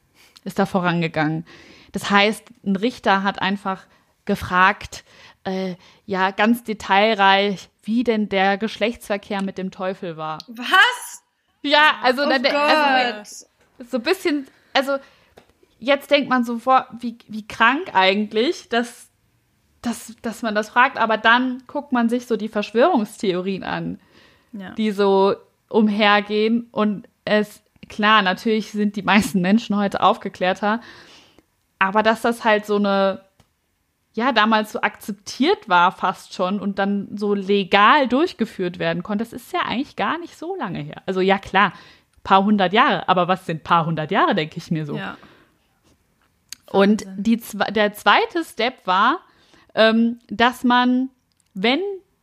ist da vorangegangen. Das heißt, ein Richter hat einfach gefragt, äh, ja, ganz detailreich, wie denn der Geschlechtsverkehr mit dem Teufel war. was? Ja, also, Oh Gott. also so ein bisschen, also jetzt denkt man so vor, wie, wie krank eigentlich, dass, dass, dass man das fragt, aber dann guckt man sich so die Verschwörungstheorien an, Ja. die so umhergehen und es, klar, natürlich sind die meisten Menschen heute aufgeklärter, aber dass das halt so eine, ja, damals so akzeptiert war fast schon und dann so legal durchgeführt werden konnte, das ist ja eigentlich gar nicht so lange her. Also ja, klar, paar hundert Jahre, aber was sind paar hundert Jahre, denke ich mir so. Ja. Und die, der zweite Step war, ähm, dass man, wenn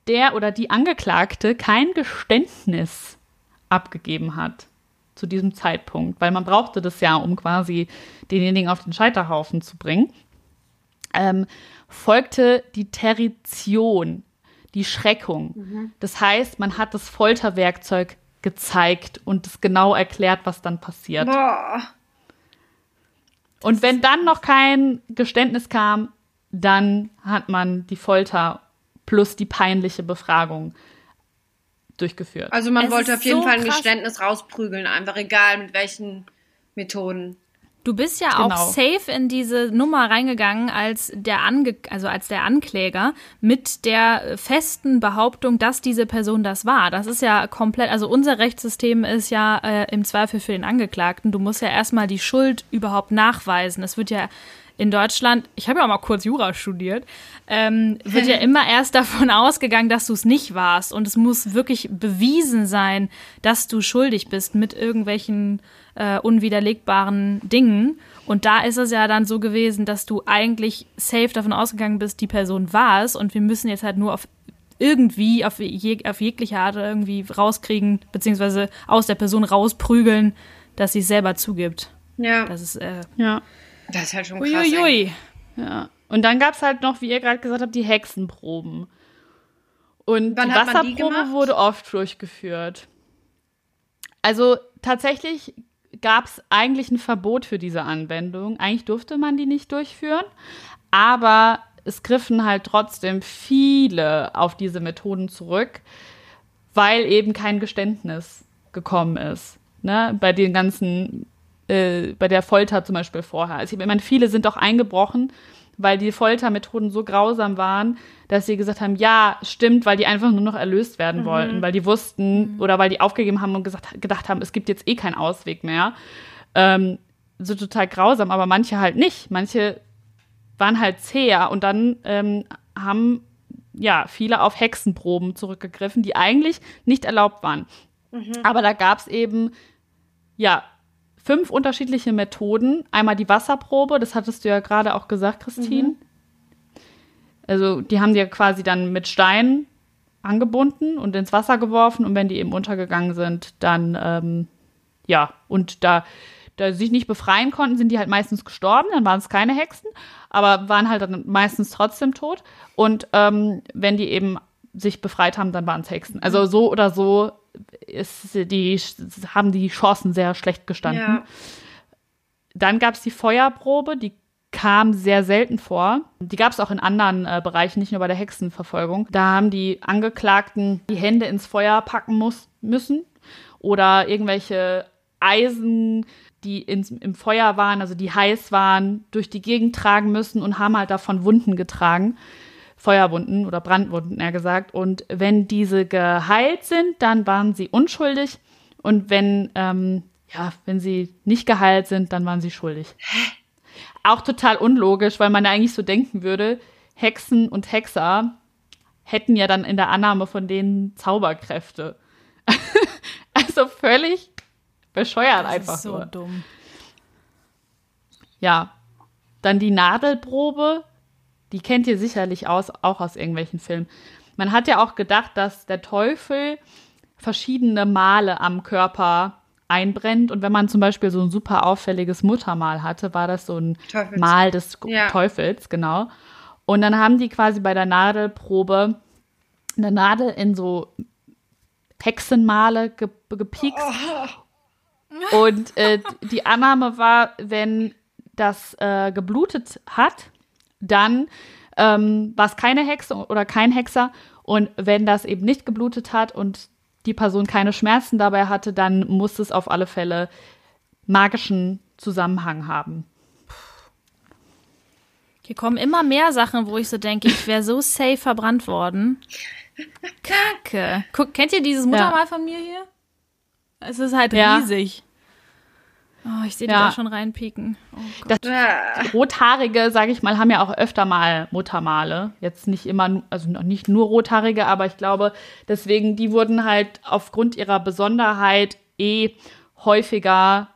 der oder die Angeklagte kein Geständnis abgegeben hat zu diesem Zeitpunkt, weil man brauchte das ja, um quasi denjenigen auf den Scheiterhaufen zu bringen, ähm, folgte die Territion, die Schreckung. Das heißt, man hat das Folterwerkzeug gezeigt und es genau erklärt, was dann passiert. Boah. Und wenn dann noch kein Geständnis kam, dann hat man die Folter plus die peinliche Befragung durchgeführt. Also man Es wollte auf jeden so Fall ein krass. Geständnis rausprügeln, einfach egal mit welchen Methoden. Du bist ja Genau. auch safe in diese Nummer reingegangen als der Ange also als der Ankläger mit der festen Behauptung, dass diese Person das war. Das ist ja komplett, also unser Rechtssystem ist ja äh, im Zweifel für den Angeklagten. Du musst ja erstmal die Schuld überhaupt nachweisen. Es wird ja in Deutschland, ich habe ja auch mal kurz Jura studiert, ähm, wird ja immer erst davon ausgegangen, dass du es nicht warst. Und es muss wirklich bewiesen sein, dass du schuldig bist mit irgendwelchen äh, unwiderlegbaren Dingen. Und da ist es ja dann so gewesen, dass du eigentlich safe davon ausgegangen bist, die Person war es. Und wir müssen jetzt halt nur auf irgendwie, auf, je, auf jegliche Art irgendwie rauskriegen, beziehungsweise aus der Person rausprügeln, dass sie es selber zugibt. Ja, Das ist, äh, ja. Das ist halt schon krass. uiuiui. Ja. Und dann gab es halt noch, wie ihr gerade gesagt habt, die Hexenproben. Und Wann die die Wasserprobe gemacht? wurde oft durchgeführt. Also tatsächlich gab es eigentlich ein Verbot für diese Anwendung. Eigentlich durfte man die nicht durchführen, aber es griffen halt trotzdem viele auf diese Methoden zurück, weil eben kein Geständnis gekommen ist. Ne? Bei den ganzen, äh, bei der Folter zum Beispiel vorher. Also ich meine, viele sind auch eingebrochen, weil die Foltermethoden so grausam waren, dass sie gesagt haben, ja, stimmt, weil die einfach nur noch erlöst werden wollten, weil die wussten oder weil die aufgegeben haben und gesagt, gedacht haben, es gibt jetzt eh keinen Ausweg mehr. Ähm, so total grausam, aber manche halt nicht. Manche waren halt zäher und dann ähm, haben ja viele auf Hexenproben zurückgegriffen, die eigentlich nicht erlaubt waren. Aber da gab es eben ja fünf unterschiedliche Methoden. Einmal die Wasserprobe, das hattest du ja gerade auch gesagt, Christine. Also die haben die ja quasi dann mit Steinen angebunden und ins Wasser geworfen und wenn die eben untergegangen sind, dann ähm, ja und da da sie sich nicht befreien konnten, sind die halt meistens gestorben, dann waren es keine Hexen, aber waren halt dann meistens trotzdem tot. Und ähm, wenn die eben sich befreit haben, dann waren es Hexen. Also so oder so ist die, haben die Chancen sehr schlecht gestanden. Ja. Dann gab es die Feuerprobe, die kam sehr selten vor. Die gab es auch in anderen äh, Bereichen, nicht nur bei der Hexenverfolgung. Da haben die Angeklagten die Hände ins Feuer packen muss, müssen oder irgendwelche Eisen, die ins, im Feuer waren, also die heiß waren, durch die Gegend tragen müssen und haben halt davon Wunden getragen. Feuerwunden oder Brandwunden, eher gesagt. Und wenn diese geheilt sind, dann waren sie unschuldig. Und wenn, ähm, ja, wenn sie nicht geheilt sind, dann waren sie schuldig. Auch total unlogisch, weil man eigentlich so denken würde, Hexen und Hexer hätten ja dann in der Annahme von denen Zauberkräfte. also völlig bescheuert Das einfach ist so nur. dumm. Ja. Dann die Nadelprobe, die kennt ihr sicherlich aus, auch aus irgendwelchen Filmen. Man hat ja auch gedacht, dass der Teufel verschiedene Male am Körper einbrennt. Und wenn man zum Beispiel so ein super auffälliges Muttermal hatte, war das so ein Teufels. Mal des Ja. Teufels, genau. Und dann haben die quasi bei der Nadelprobe eine Nadel in so Hexenmale ge gepiekst. Und äh, die Annahme war, wenn das äh, geblutet hat, dann ähm, war es keine Hexe oder kein Hexer. Und wenn das eben nicht geblutet hat und die Person keine Schmerzen dabei hatte, dann muss es auf alle Fälle magischen Zusammenhang haben. Hier kommen immer mehr Sachen, wo ich so denke, ich wäre so safe verbrannt worden. Kacke. Guck, kennt ihr dieses Muttermal von mir hier? Es ist halt Ja. riesig. Oh, ich sehe die Ja. da schon reinpieken. Oh. Ah, Rothaarige, sage ich mal, haben ja auch öfter mal Muttermale. Jetzt nicht immer, also noch nicht nur Rothaarige, aber ich glaube, deswegen, die wurden halt aufgrund ihrer Besonderheit eh häufiger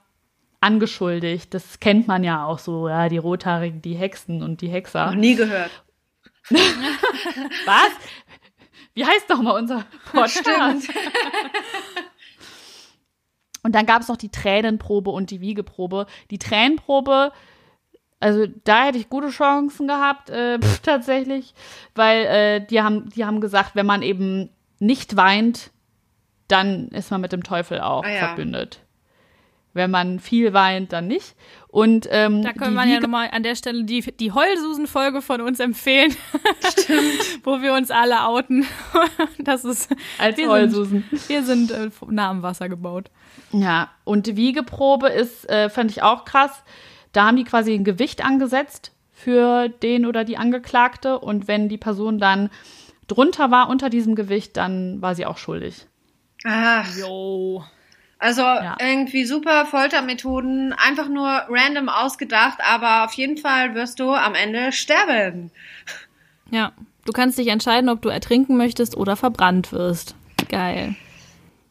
angeschuldigt. Das kennt man ja auch so, ja, die Rothaarigen, die Hexen und die Hexer. noch nie gehört. Was? Wie heißt doch mal unser Podcast? Und dann gab es noch die Tränenprobe und die Wiegeprobe. Die Tränenprobe, also da hätte ich gute Chancen gehabt, äh, pff, tatsächlich, weil äh, die, haben, die haben gesagt, wenn man eben nicht weint, dann ist man mit dem Teufel auch Ah ja. verbündet. Wenn man viel weint, dann nicht. Und ähm, da können wir ja nochmal an der Stelle die, die Heulsusen-Folge von uns empfehlen, wo wir uns alle outen. das ist als wir Heulsusen. Sind, wir sind äh, nah am Wasser gebaut. Ja, und die Wiegeprobe ist, äh, fand ich auch krass. Da haben die quasi ein Gewicht angesetzt für den oder die Angeklagte. Und wenn die Person dann drunter war unter diesem Gewicht, dann war sie auch schuldig. Ach. Jo. Also ja. irgendwie super Foltermethoden, einfach nur random ausgedacht, aber auf jeden Fall wirst du am Ende sterben. Ja, du kannst dich entscheiden, ob du ertrinken möchtest oder verbrannt wirst. Geil.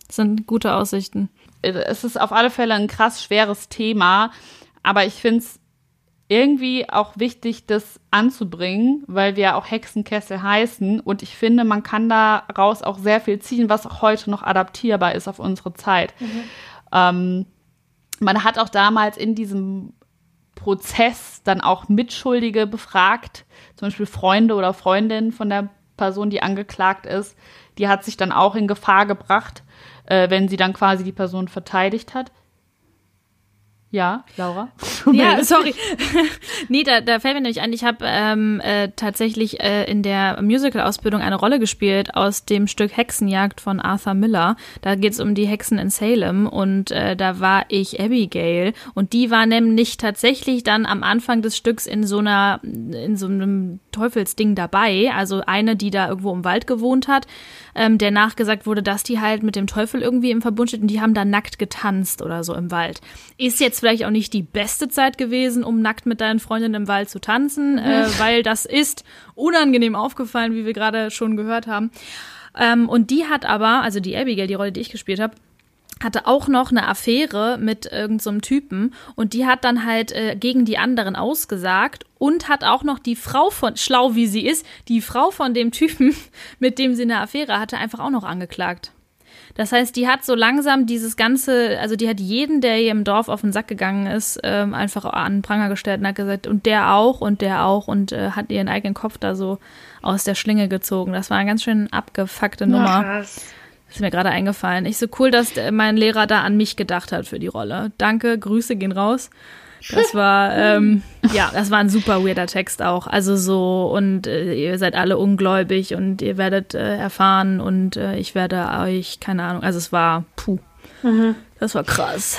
Das sind gute Aussichten. Es ist auf alle Fälle ein krass schweres Thema, aber ich finde es irgendwie auch wichtig, das anzubringen, weil wir auch Hexenkessel heißen. Und ich finde, man kann daraus auch sehr viel ziehen, was auch heute noch adaptierbar ist auf unsere Zeit. Mhm. Ähm, man hat auch damals in diesem Prozess dann auch Mitschuldige befragt, zum Beispiel Freunde oder Freundinnen von der Person, die angeklagt ist. Die hat sich dann auch in Gefahr gebracht, äh, wenn sie dann quasi die Person verteidigt hat. Ja, Laura. ja, sorry. nee, da, da fällt mir nämlich ein, ich habe ähm, äh, tatsächlich äh, in der Musical-Ausbildung eine Rolle gespielt aus dem Stück Hexenjagd von Arthur Miller. Da geht es um die Hexen in Salem und äh, da war ich Abigail und die war nämlich tatsächlich dann am Anfang des Stücks in so einer, in so einem Teufelsding dabei. Also eine, die da irgendwo im Wald gewohnt hat, ähm, der nachgesagt wurde, dass die halt mit dem Teufel irgendwie im Verbund steht und die haben da nackt getanzt oder so im Wald. Ist jetzt vielleicht auch nicht die beste Zeit gewesen, um nackt mit deinen Freundinnen im Wald zu tanzen, äh, weil das ist unangenehm aufgefallen, wie wir gerade schon gehört haben. Ähm, und die hat aber, also die Abigail, die Rolle, die ich gespielt habe, hatte auch noch eine Affäre mit irgendeinem so Typen und die hat dann halt äh, gegen die anderen ausgesagt und hat auch noch die Frau von, schlau wie sie ist, die Frau von dem Typen, mit dem sie eine Affäre hatte, einfach auch noch angeklagt. Das heißt, die hat so langsam dieses ganze, also die hat jeden, der hier im Dorf auf den Sack gegangen ist, ähm, einfach an den Pranger gestellt und hat gesagt, und der auch und der auch und äh, hat ihren eigenen Kopf da so aus der Schlinge gezogen. Das war eine ganz schön abgefuckte Nummer. Krass. Ist mir gerade eingefallen. Ich so cool, dass mein Lehrer da an mich gedacht hat für die Rolle. Danke, Grüße gehen raus. Das war, ähm, ja, das war ein super weirder Text auch. Also so, und äh, ihr seid alle ungläubig und ihr werdet äh, erfahren und äh, ich werde euch, keine Ahnung, also es war, puh, mhm. das war krass.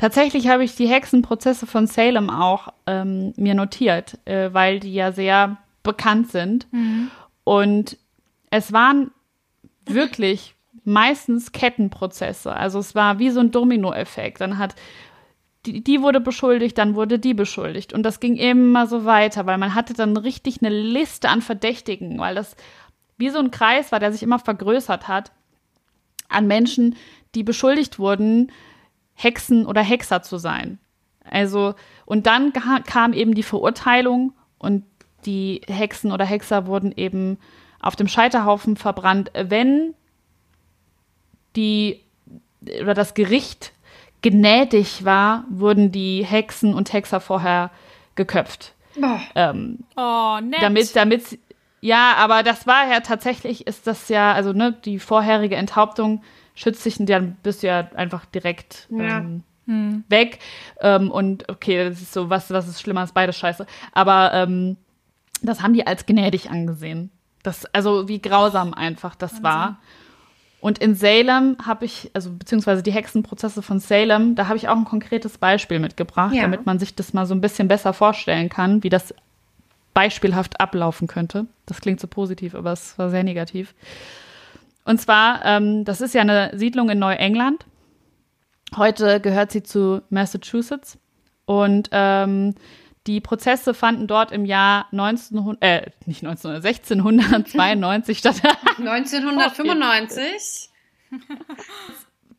Tatsächlich habe ich die Hexenprozesse von Salem auch ähm, mir notiert, äh, weil die ja sehr bekannt sind. Mhm. Und es waren wirklich meistens Kettenprozesse. Also es war wie so ein Dominoeffekt. Dann hat die, die wurde beschuldigt, dann wurde die beschuldigt. Und das ging immer so weiter, weil man hatte dann richtig eine Liste an Verdächtigen, weil das wie so ein Kreis war, der sich immer vergrößert hat, an Menschen, die beschuldigt wurden, Hexen oder Hexer zu sein. Also, und dann kam eben die Verurteilung und die Hexen oder Hexer wurden eben auf dem Scheiterhaufen verbrannt, wenn die oder das Gericht gnädig war, wurden die Hexen und Hexer vorher geköpft. Oh, ähm, oh nett. Damit, damit, ja, aber das war ja tatsächlich, ist das ja, also ne, die vorherige Enthauptung schützt sich und dann bist du ja einfach direkt ja. ähm, hm. weg. Ähm, und okay, das ist so, was, was ist schlimmer als beides scheiße. Aber ähm, das haben die als gnädig angesehen. Das, also wie grausam einfach das Wahnsinn. war. Und in Salem habe ich, also beziehungsweise die Hexenprozesse von Salem, da habe ich auch ein konkretes Beispiel mitgebracht, ja. damit man sich das mal so ein bisschen besser vorstellen kann, wie das beispielhaft ablaufen könnte. Das klingt so positiv, aber es war sehr negativ. Und zwar, ähm, das ist ja eine Siedlung in Neuengland. Heute gehört sie zu Massachusetts. Und ähm, die Prozesse fanden dort im Jahr 1900, äh, nicht 1900, 1692 statt. 1995?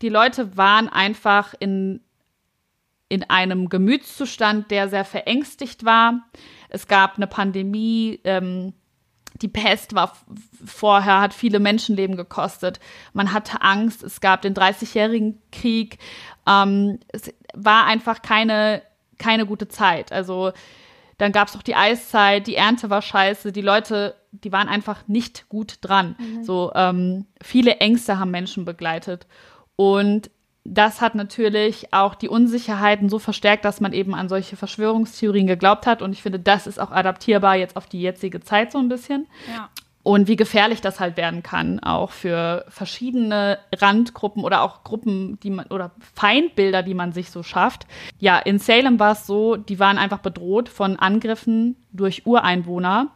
Die Leute waren einfach in, in einem Gemütszustand, der sehr verängstigt war. Es gab eine Pandemie, ähm, die Pest war vorher, hat viele Menschenleben gekostet. Man hatte Angst, es gab den 30-jährigen Krieg. Ähm, es war einfach keine keine gute Zeit. Also dann gab es auch die Eiszeit, die Ernte war scheiße, die Leute, die waren einfach nicht gut dran. Mhm. So ähm, viele Ängste haben Menschen begleitet. Und das hat natürlich auch die Unsicherheiten so verstärkt, dass man eben an solche Verschwörungstheorien geglaubt hat. Und ich finde, das ist auch adaptierbar jetzt auf die jetzige Zeit so ein bisschen. Ja. Und wie gefährlich das halt werden kann, auch für verschiedene Randgruppen oder auch Gruppen, die man oder Feindbilder, die man sich so schafft. Ja, in Salem war es so, die waren einfach bedroht von Angriffen durch Ureinwohner,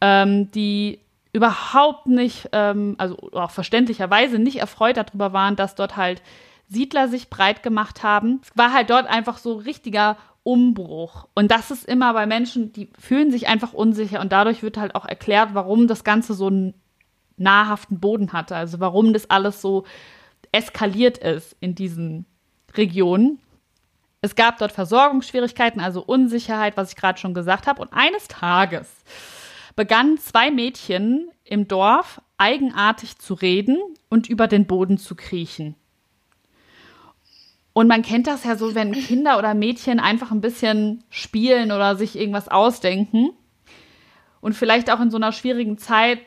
ähm, die überhaupt nicht, ähm, also auch verständlicherweise nicht erfreut darüber waren, dass dort halt Siedler sich breit gemacht haben. Es war halt dort einfach so richtiger Umbruch. Und das ist immer bei Menschen, die fühlen sich einfach unsicher und dadurch wird halt auch erklärt, warum das Ganze so einen nahrhaften Boden hatte. Also warum das alles so eskaliert ist in diesen Regionen. Es gab dort Versorgungsschwierigkeiten, also Unsicherheit, was ich gerade schon gesagt habe. Und eines Tages begannen zwei Mädchen im Dorf eigenartig zu reden und über den Boden zu kriechen. Und man kennt das ja so, wenn Kinder oder Mädchen einfach ein bisschen spielen oder sich irgendwas ausdenken und vielleicht auch in so einer schwierigen Zeit,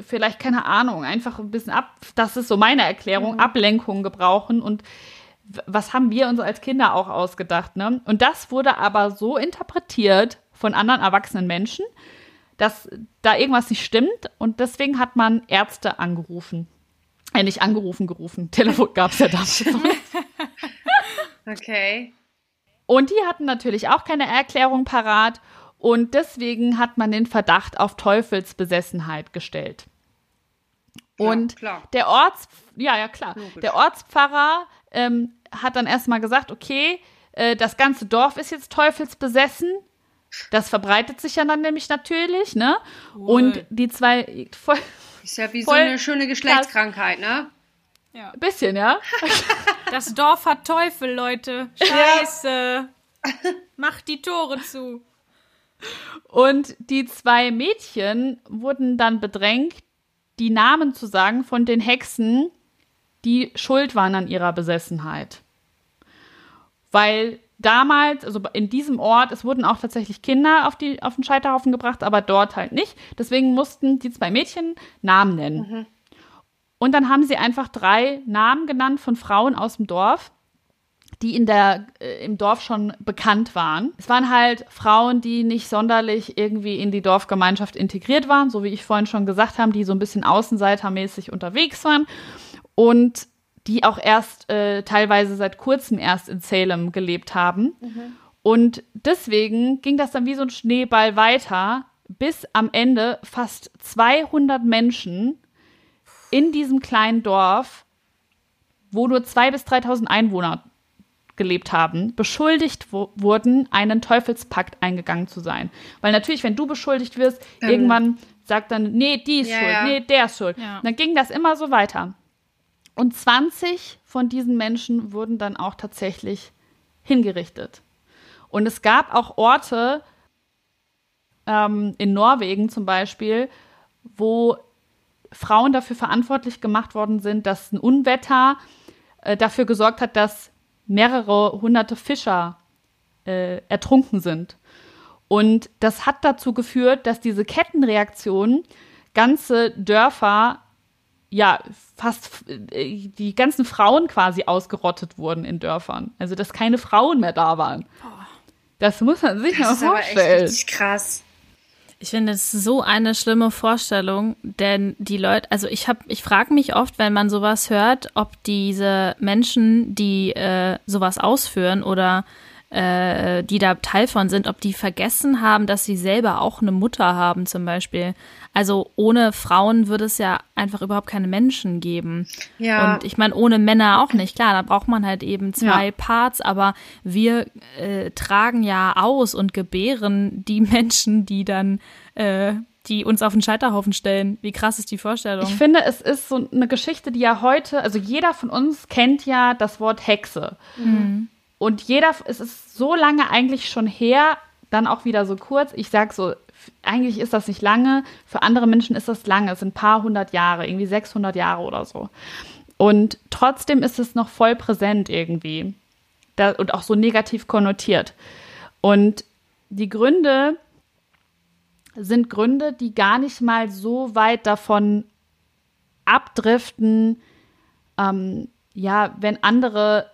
vielleicht keine Ahnung, einfach ein bisschen ab, das ist so meine Erklärung, mhm. Ablenkung gebrauchen und was haben wir uns als Kinder auch ausgedacht, ne? Und das wurde aber so interpretiert von anderen erwachsenen Menschen, dass da irgendwas nicht stimmt und deswegen hat man Ärzte angerufen. Äh, nicht angerufen, gerufen. Telefon gab es ja damals. Okay. Und die hatten natürlich auch keine Erklärung parat und deswegen hat man den Verdacht auf Teufelsbesessenheit gestellt. Und klar. der Orts, ja, ja, klar. Logisch. Der Ortspfarrer ähm, hat dann erstmal gesagt, okay, äh, das ganze Dorf ist jetzt teufelsbesessen. Das verbreitet sich ja dann nämlich natürlich, ne? Wohl. Und die zwei voll, Ist ja wie Voll so eine schöne Geschlechtskrankheit, ne? Ja. bisschen, ja? Das Dorf hat Teufel, Leute. Scheiße. Macht die Tore zu. Und die zwei Mädchen wurden dann bedrängt, die Namen zu sagen von den Hexen, die schuld waren an ihrer Besessenheit. Weil damals, also in diesem Ort, es wurden auch tatsächlich Kinder auf, die, auf den Scheiterhaufen gebracht, aber dort halt nicht. Deswegen mussten die zwei Mädchen Namen nennen. Und dann haben sie einfach drei Namen genannt von Frauen aus dem Dorf, die in der, äh, im Dorf schon bekannt waren. Es waren halt Frauen, die nicht sonderlich irgendwie in die Dorfgemeinschaft integriert waren, so wie ich vorhin schon gesagt habe, die so ein bisschen außenseitermäßig unterwegs waren und die auch erst äh, teilweise seit kurzem erst in Salem gelebt haben. Und deswegen ging das dann wie so ein Schneeball weiter, bis am Ende fast 200 Menschen in diesem kleinen Dorf, wo nur 2.000 bis 3.000 Einwohner gelebt haben, beschuldigt wurden, einen Teufelspakt eingegangen zu sein. Weil natürlich, wenn du beschuldigt wirst, Ähm. irgendwann sagt dann, nee, die ist Ja, schuld, ja. nee, der ist schuld. Ja. Dann ging das immer so weiter. Und 20 von diesen Menschen wurden dann auch tatsächlich hingerichtet. Und es gab auch Orte, ähm, in Norwegen zum Beispiel, wo Frauen dafür verantwortlich gemacht worden sind, dass ein Unwetter äh, dafür gesorgt hat, dass mehrere hunderte Fischer äh, ertrunken sind. Und das hat dazu geführt, dass diese Kettenreaktion ganze Dörfer, ja, fast äh, die ganzen Frauen quasi ausgerottet wurden in Dörfern. Also, dass keine Frauen mehr da waren. Das muss man sich mal Das ist aber echt vorstellen. richtig krass. Ich finde es so eine schlimme Vorstellung, denn die Leute, also ich habe, ich frage mich oft, wenn man sowas hört, ob diese Menschen, die äh, sowas ausführen oder äh, die da Teil von sind, ob die vergessen haben, dass sie selber auch eine Mutter haben zum Beispiel. Also ohne Frauen würde es ja einfach überhaupt keine Menschen geben. Ja. Und ich meine, ohne Männer auch nicht. Klar, da braucht man halt eben zwei Ja. Parts, aber wir äh, tragen ja aus und gebären die Menschen, die dann, äh, die uns auf den Scheiterhaufen stellen. Wie krass ist die Vorstellung? Ich finde, es ist so eine Geschichte, die ja heute, also jeder von uns kennt ja das Wort Hexe. Und jeder, es ist so lange eigentlich schon her, dann auch wieder so kurz. Ich sag so, eigentlich ist das nicht lange. Für andere Menschen ist das lange. Es sind ein paar hundert Jahre, irgendwie 600 Jahre oder so. Und trotzdem ist es noch voll präsent irgendwie. Da, und auch so negativ konnotiert. Und die Gründe sind Gründe, die gar nicht mal so weit davon abdriften, ähm, ja, wenn andere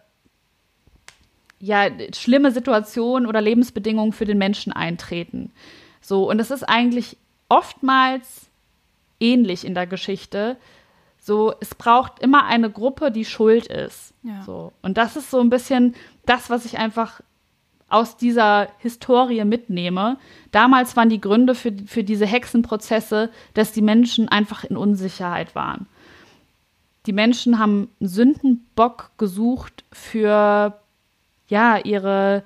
ja schlimme Situationen oder Lebensbedingungen für den Menschen eintreten. So, und es ist eigentlich oftmals ähnlich in der Geschichte. So, es braucht immer eine Gruppe, die schuld ist. Ja. So. Und das ist so ein bisschen das, was ich einfach aus dieser Historie mitnehme. Damals waren die Gründe für, für diese Hexenprozesse, dass die Menschen einfach in Unsicherheit waren. Die Menschen haben einen Sündenbock gesucht für ja, ihre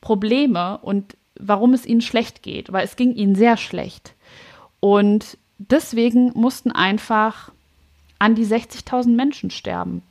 Probleme und warum es ihnen schlecht geht, weil es ging ihnen sehr schlecht. Und deswegen mussten einfach an die 60.000 Menschen sterben.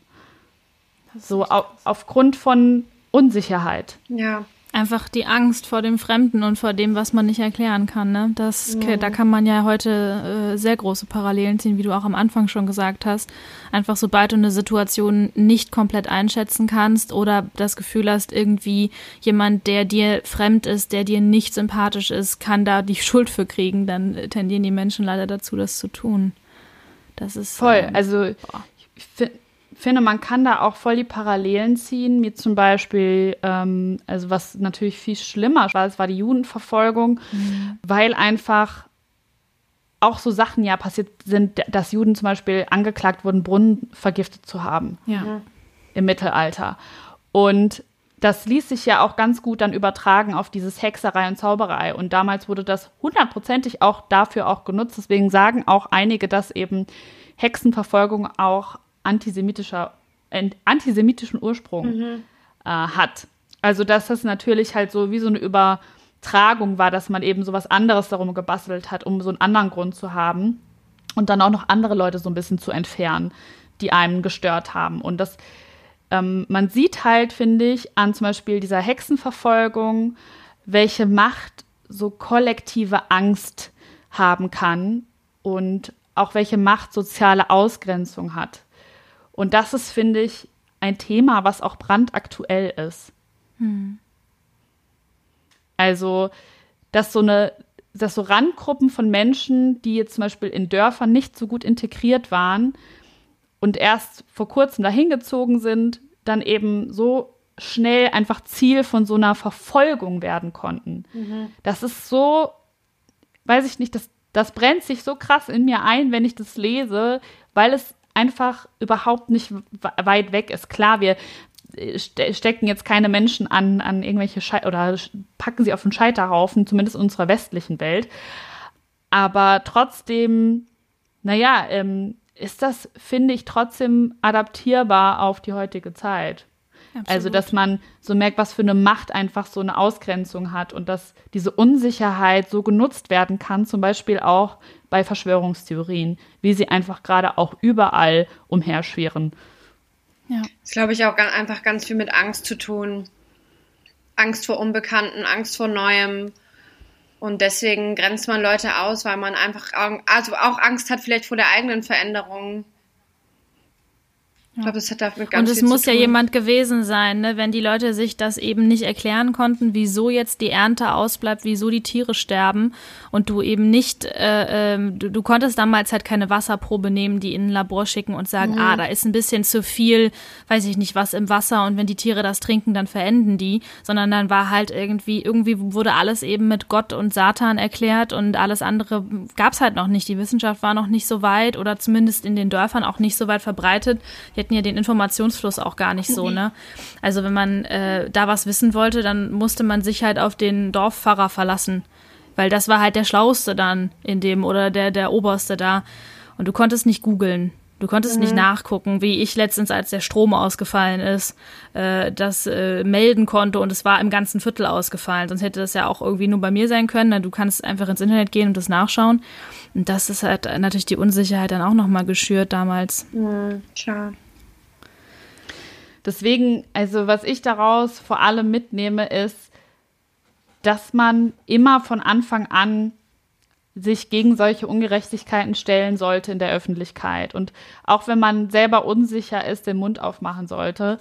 So au aufgrund von Unsicherheit. Ja. Einfach die Angst vor dem Fremden und vor dem, was man nicht erklären kann. Ne? Das, mhm. Da kann man ja heute äh, sehr große Parallelen ziehen, wie du auch am Anfang schon gesagt hast. Einfach sobald du eine Situation nicht komplett einschätzen kannst oder das Gefühl hast, irgendwie jemand, der dir fremd ist, der dir nicht sympathisch ist, kann da die Schuld für kriegen, dann tendieren die Menschen leider dazu, das zu tun. Das ist voll. Ähm, also ich finde finde, man kann da auch voll die Parallelen ziehen, wie zum Beispiel, ähm, also was natürlich viel schlimmer war, es war die Judenverfolgung, mhm. weil einfach auch so Sachen ja passiert sind, dass Juden zum Beispiel angeklagt wurden, Brunnen vergiftet zu haben ja. im Mittelalter. Und das ließ sich ja auch ganz gut dann übertragen auf dieses Hexerei und Zauberei. Und damals wurde das hundertprozentig auch dafür auch genutzt. Deswegen sagen auch einige, dass eben Hexenverfolgung auch antisemitischer, antisemitischen Ursprung mhm. äh, hat. Also dass das natürlich halt so wie so eine Übertragung war, dass man eben so was anderes darum gebastelt hat, um so einen anderen Grund zu haben und dann auch noch andere Leute so ein bisschen zu entfernen, die einem gestört haben. Und das, ähm, man sieht halt, finde ich, an zum Beispiel dieser Hexenverfolgung, welche Macht so kollektive Angst haben kann und auch welche Macht soziale Ausgrenzung hat. Und das ist, finde ich, ein Thema, was auch brandaktuell ist. Hm. Also, dass so eine, dass so Randgruppen von Menschen, die jetzt zum Beispiel in Dörfern nicht so gut integriert waren und erst vor kurzem dahin gezogen sind, dann eben so schnell einfach Ziel von so einer Verfolgung werden konnten. Mhm. Das ist so, weiß ich nicht, das, das brennt sich so krass in mir ein, wenn ich das lese, weil es einfach überhaupt nicht weit weg ist. Klar, wir äh, stecken jetzt keine Menschen an, an irgendwelche Schei oder packen sie auf den Scheiterhaufen, zumindest in unserer westlichen Welt. Aber trotzdem, naja, ähm, ist das, finde ich, trotzdem adaptierbar auf die heutige Zeit. Absolut. Also, dass man so merkt, was für eine Macht einfach so eine Ausgrenzung hat und dass diese Unsicherheit so genutzt werden kann, zum Beispiel auch bei Verschwörungstheorien, wie sie einfach gerade auch überall umherschwirren. Ja. Das glaube ich auch einfach ganz viel mit Angst zu tun. Angst vor Unbekannten, Angst vor Neuem. Und deswegen grenzt man Leute aus, weil man einfach also auch Angst hat vielleicht vor der eigenen Veränderung. Glaube, das hat damit ganz Und es muss ja jemand gewesen sein, ne? wenn die Leute sich das eben nicht erklären konnten, wieso jetzt die Ernte ausbleibt, wieso die Tiere sterben und du eben nicht, äh, äh, du, du, konntest damals halt keine Wasserprobe nehmen, die in ein Labor schicken und sagen, mhm. ah, da ist ein bisschen zu viel, weiß ich nicht, was im Wasser und wenn die Tiere das trinken, dann verenden die, sondern dann war halt irgendwie, irgendwie wurde alles eben mit Gott und Satan erklärt und alles andere gab's halt noch nicht. Die Wissenschaft war noch nicht so weit oder zumindest in den Dörfern auch nicht so weit verbreitet hatten ja den Informationsfluss auch gar nicht so, ne? Also wenn man äh, da was wissen wollte, dann musste man sich halt auf den Dorfpfarrer verlassen. Weil das war halt der Schlauste dann in dem oder der, der Oberste da. Und du konntest nicht googeln. Du konntest mhm. nicht nachgucken, wie ich letztens, als der Strom ausgefallen ist, äh, das äh, melden konnte und es war im ganzen Viertel ausgefallen. Sonst hätte das ja auch irgendwie nur bei mir sein können. Du kannst einfach ins Internet gehen und das nachschauen. Und das ist halt natürlich die Unsicherheit dann auch nochmal geschürt damals. Mhm, klar. Deswegen, also was ich daraus vor allem mitnehme, ist, dass man immer von Anfang an sich gegen solche Ungerechtigkeiten stellen sollte in der Öffentlichkeit. Und auch wenn man selber unsicher ist, den Mund aufmachen sollte,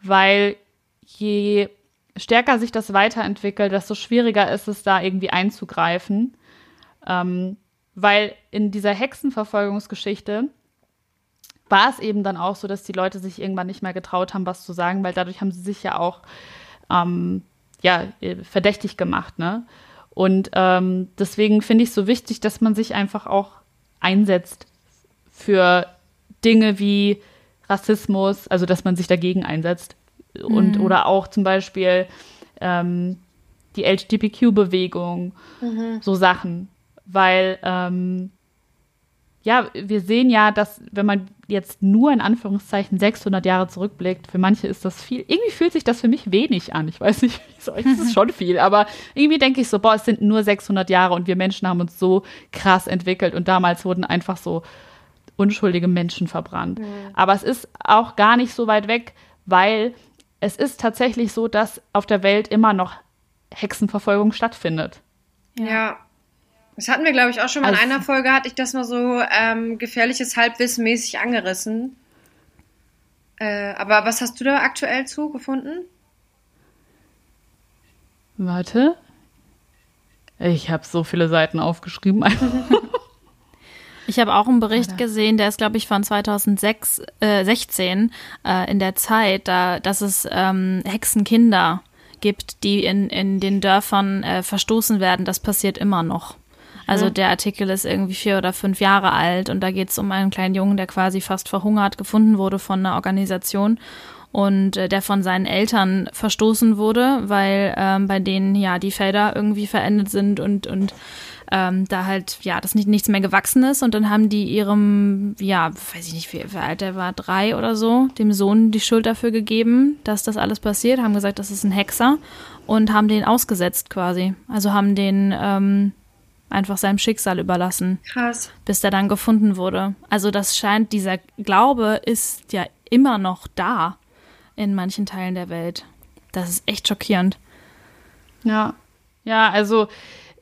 weil je stärker sich das weiterentwickelt, desto schwieriger ist es, da irgendwie einzugreifen. Ähm, weil in dieser Hexenverfolgungsgeschichte war es eben dann auch so, dass die Leute sich irgendwann nicht mehr getraut haben, was zu sagen, weil dadurch haben sie sich ja auch ähm, ja, verdächtig gemacht. Ne? Und ähm, deswegen finde ich es so wichtig, dass man sich einfach auch einsetzt für Dinge wie Rassismus, also dass man sich dagegen einsetzt. Und mhm. oder auch zum Beispiel ähm, die LGBTQ-Bewegung, mhm. so Sachen. Weil ähm, ja, wir sehen ja, dass wenn man jetzt nur in Anführungszeichen 600 Jahre zurückblickt, für manche ist das viel. Irgendwie fühlt sich das für mich wenig an. Ich weiß nicht, wie euch ist es schon viel, aber irgendwie denke ich so, boah, es sind nur 600 Jahre und wir Menschen haben uns so krass entwickelt und damals wurden einfach so unschuldige Menschen verbrannt. Mhm. Aber es ist auch gar nicht so weit weg, weil es ist tatsächlich so, dass auf der Welt immer noch Hexenverfolgung stattfindet. Ja. Das hatten wir, glaube ich, auch schon mal also, in einer Folge, hatte ich das mal so ähm, gefährliches Halbwissen mäßig angerissen. Äh, aber was hast du da aktuell zu gefunden? Warte. Ich habe so viele Seiten aufgeschrieben. Ich habe auch einen Bericht gesehen, der ist, glaube ich, von 2016 äh, 16, äh, in der Zeit, da, dass es ähm, Hexenkinder gibt, die in, in den Dörfern äh, verstoßen werden. Das passiert immer noch. Also der Artikel ist irgendwie vier oder fünf Jahre alt und da geht es um einen kleinen Jungen, der quasi fast verhungert gefunden wurde von einer Organisation und äh, der von seinen Eltern verstoßen wurde, weil ähm, bei denen ja die Felder irgendwie verendet sind und und ähm, da halt ja das nicht nichts mehr gewachsen ist. Und dann haben die ihrem ja weiß ich nicht wie, wie alt er war drei oder so dem Sohn die Schuld dafür gegeben, dass das alles passiert, haben gesagt, das ist ein Hexer und haben den ausgesetzt quasi, also haben den ähm, einfach seinem Schicksal überlassen. Krass. Bis er dann gefunden wurde. Also das scheint, dieser Glaube ist ja immer noch da in manchen Teilen der Welt. Das ist echt schockierend. Ja, ja, also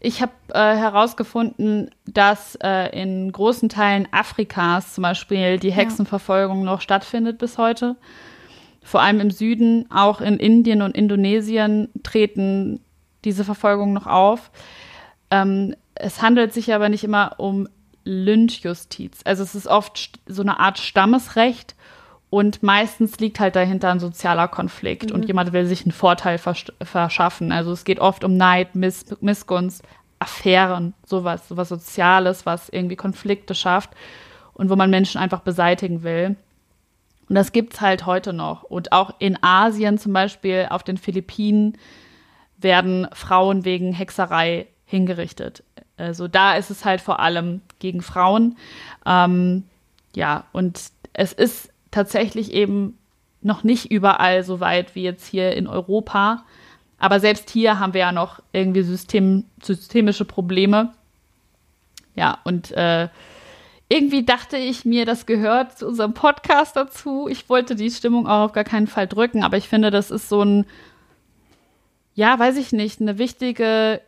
ich habe äh, herausgefunden, dass äh, in großen Teilen Afrikas zum Beispiel die Hexenverfolgung ja. noch stattfindet bis heute. Vor allem im Süden, auch in Indien und Indonesien treten diese Verfolgungen noch auf. Ähm, es handelt sich aber nicht immer um Lynchjustiz. Also es ist oft so eine Art Stammesrecht und meistens liegt halt dahinter ein sozialer Konflikt mhm. und jemand will sich einen Vorteil versch verschaffen. Also es geht oft um Neid, Miss Missgunst, Affären, sowas, sowas Soziales, was irgendwie Konflikte schafft und wo man Menschen einfach beseitigen will. Und das gibt es halt heute noch. Und auch in Asien, zum Beispiel auf den Philippinen, werden Frauen wegen Hexerei hingerichtet. Also da ist es halt vor allem gegen Frauen. Ähm, ja, und es ist tatsächlich eben noch nicht überall so weit wie jetzt hier in Europa. Aber selbst hier haben wir ja noch irgendwie System, systemische Probleme. Ja, und äh, irgendwie dachte ich mir, das gehört zu unserem Podcast dazu. Ich wollte die Stimmung auch auf gar keinen Fall drücken, aber ich finde, das ist so ein, ja, weiß ich nicht, eine wichtige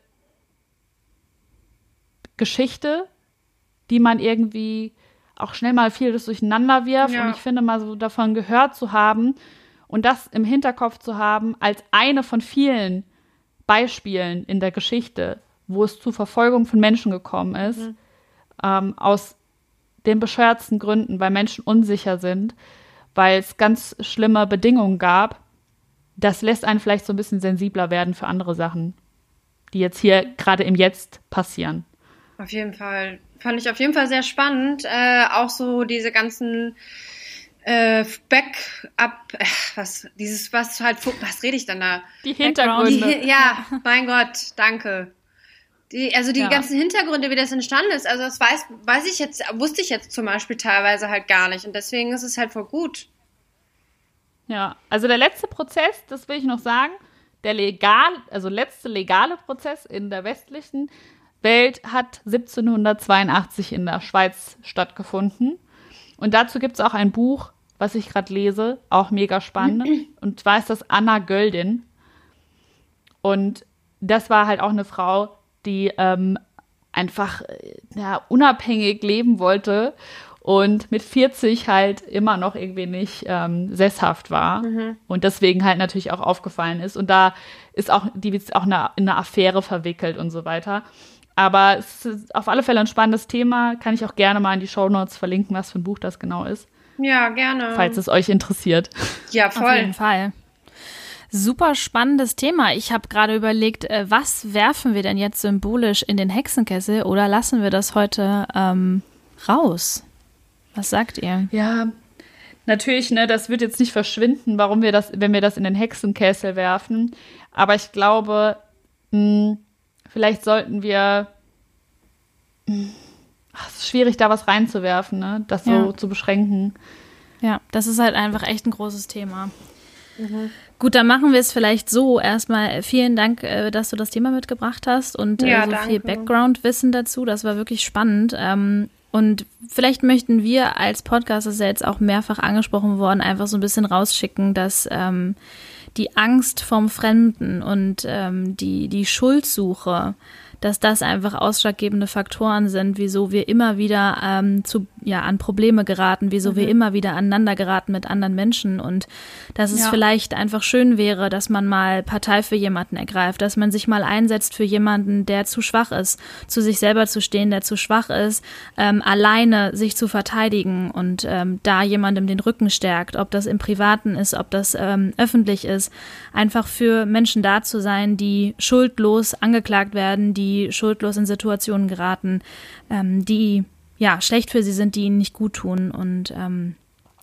Geschichte, die man irgendwie auch schnell mal vieles durcheinander wirft. Ja. Und ich finde mal so davon gehört zu haben und das im Hinterkopf zu haben als eine von vielen Beispielen in der Geschichte, wo es zu Verfolgung von Menschen gekommen ist, mhm. ähm, aus den bescheuertsten Gründen, weil Menschen unsicher sind, weil es ganz schlimme Bedingungen gab. Das lässt einen vielleicht so ein bisschen sensibler werden für andere Sachen, die jetzt hier gerade im Jetzt passieren. Auf jeden Fall. Fand ich auf jeden Fall sehr spannend. Äh, auch so diese ganzen äh, Backup, äh, was, dieses, was halt, was rede ich dann da? Die Hintergründe. Die, ja, mein Gott, danke. Die, also die ja. ganzen Hintergründe, wie das entstanden ist, also das weiß, weiß ich jetzt, wusste ich jetzt zum Beispiel teilweise halt gar nicht. Und deswegen ist es halt voll gut. Ja, also der letzte Prozess, das will ich noch sagen, der legal, also letzte legale Prozess in der westlichen Welt hat 1782 in der Schweiz stattgefunden. Und dazu gibt es auch ein Buch, was ich gerade lese, auch mega spannend. Und zwar ist das Anna Göldin. Und das war halt auch eine Frau, die ähm, einfach äh, ja, unabhängig leben wollte und mit 40 halt immer noch irgendwie nicht ähm, sesshaft war mhm. und deswegen halt natürlich auch aufgefallen ist. Und da ist auch, die ist auch eine, in eine Affäre verwickelt und so weiter. Aber es ist auf alle Fälle ein spannendes Thema. Kann ich auch gerne mal in die Show Notes verlinken, was für ein Buch das genau ist. Ja, gerne. Falls es euch interessiert. Ja, voll. Auf jeden Fall. Super spannendes Thema. Ich habe gerade überlegt, äh, was werfen wir denn jetzt symbolisch in den Hexenkessel oder lassen wir das heute ähm, raus? Was sagt ihr? Ja, natürlich, ne, das wird jetzt nicht verschwinden, warum wir das, wenn wir das in den Hexenkessel werfen. Aber ich glaube, mh, hm, vielleicht sollten wir. Ach, es ist schwierig, da was reinzuwerfen, ne? Das so ja. zu beschränken. Ja, das ist halt einfach echt ein großes Thema. Mhm. Gut, dann machen wir es vielleicht so. Erstmal vielen Dank, äh, dass du das Thema mitgebracht hast und äh, ja, so danke. viel Background-Wissen dazu. Das war wirklich spannend. Ähm, und vielleicht möchten wir als Podcast, das ist ja jetzt auch mehrfach angesprochen worden, einfach so ein bisschen rausschicken, dass ähm, die Angst vom Fremden und ähm, die, die Schuldsuche dass das einfach ausschlaggebende Faktoren sind, wieso wir immer wieder ähm, zu, ja, an Probleme geraten, wieso mhm. wir immer wieder aneinander geraten mit anderen Menschen und dass es ja. vielleicht einfach schön wäre, dass man mal Partei für jemanden ergreift, dass man sich mal einsetzt für jemanden, der zu schwach ist, zu sich selber zu stehen, der zu schwach ist, ähm, alleine sich zu verteidigen und ähm, da jemandem den Rücken stärkt, ob das im Privaten ist, ob das ähm, öffentlich ist, einfach für Menschen da zu sein, die schuldlos angeklagt werden, die die schuldlos in Situationen geraten, ähm, die ja schlecht für sie sind, die ihnen nicht gut tun. Und ähm,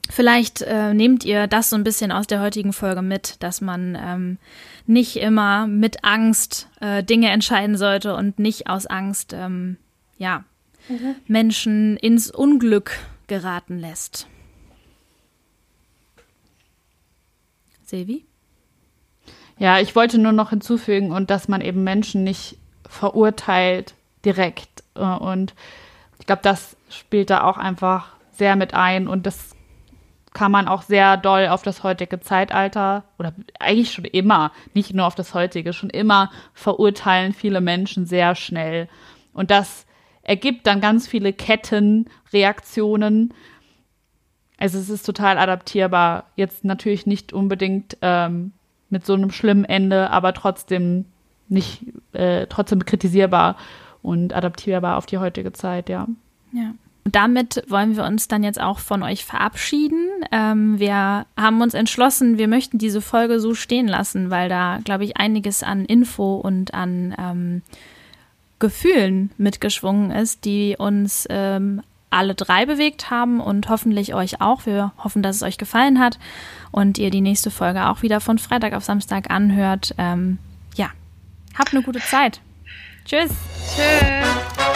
vielleicht äh, nehmt ihr das so ein bisschen aus der heutigen Folge mit, dass man ähm, nicht immer mit Angst äh, Dinge entscheiden sollte und nicht aus Angst ähm, ja mhm. Menschen ins Unglück geraten lässt. Sevi? Ja, ich wollte nur noch hinzufügen und dass man eben Menschen nicht verurteilt direkt. Äh, und ich glaube, das spielt da auch einfach sehr mit ein und das kann man auch sehr doll auf das heutige Zeitalter oder eigentlich schon immer, nicht nur auf das heutige, schon immer verurteilen viele Menschen sehr schnell. Und das ergibt dann ganz viele Kettenreaktionen. Also es ist total adaptierbar. Jetzt natürlich nicht unbedingt ähm, mit so einem schlimmen Ende, aber trotzdem nicht äh, trotzdem kritisierbar und adaptierbar auf die heutige Zeit, ja. Ja. Und damit wollen wir uns dann jetzt auch von euch verabschieden. Ähm, wir haben uns entschlossen, wir möchten diese Folge so stehen lassen, weil da, glaube ich, einiges an Info und an ähm, Gefühlen mitgeschwungen ist, die uns ähm, alle drei bewegt haben und hoffentlich euch auch. Wir hoffen, dass es euch gefallen hat und ihr die nächste Folge auch wieder von Freitag auf Samstag anhört. Ähm, Habt eine gute Zeit. Tschüss. Tschüss.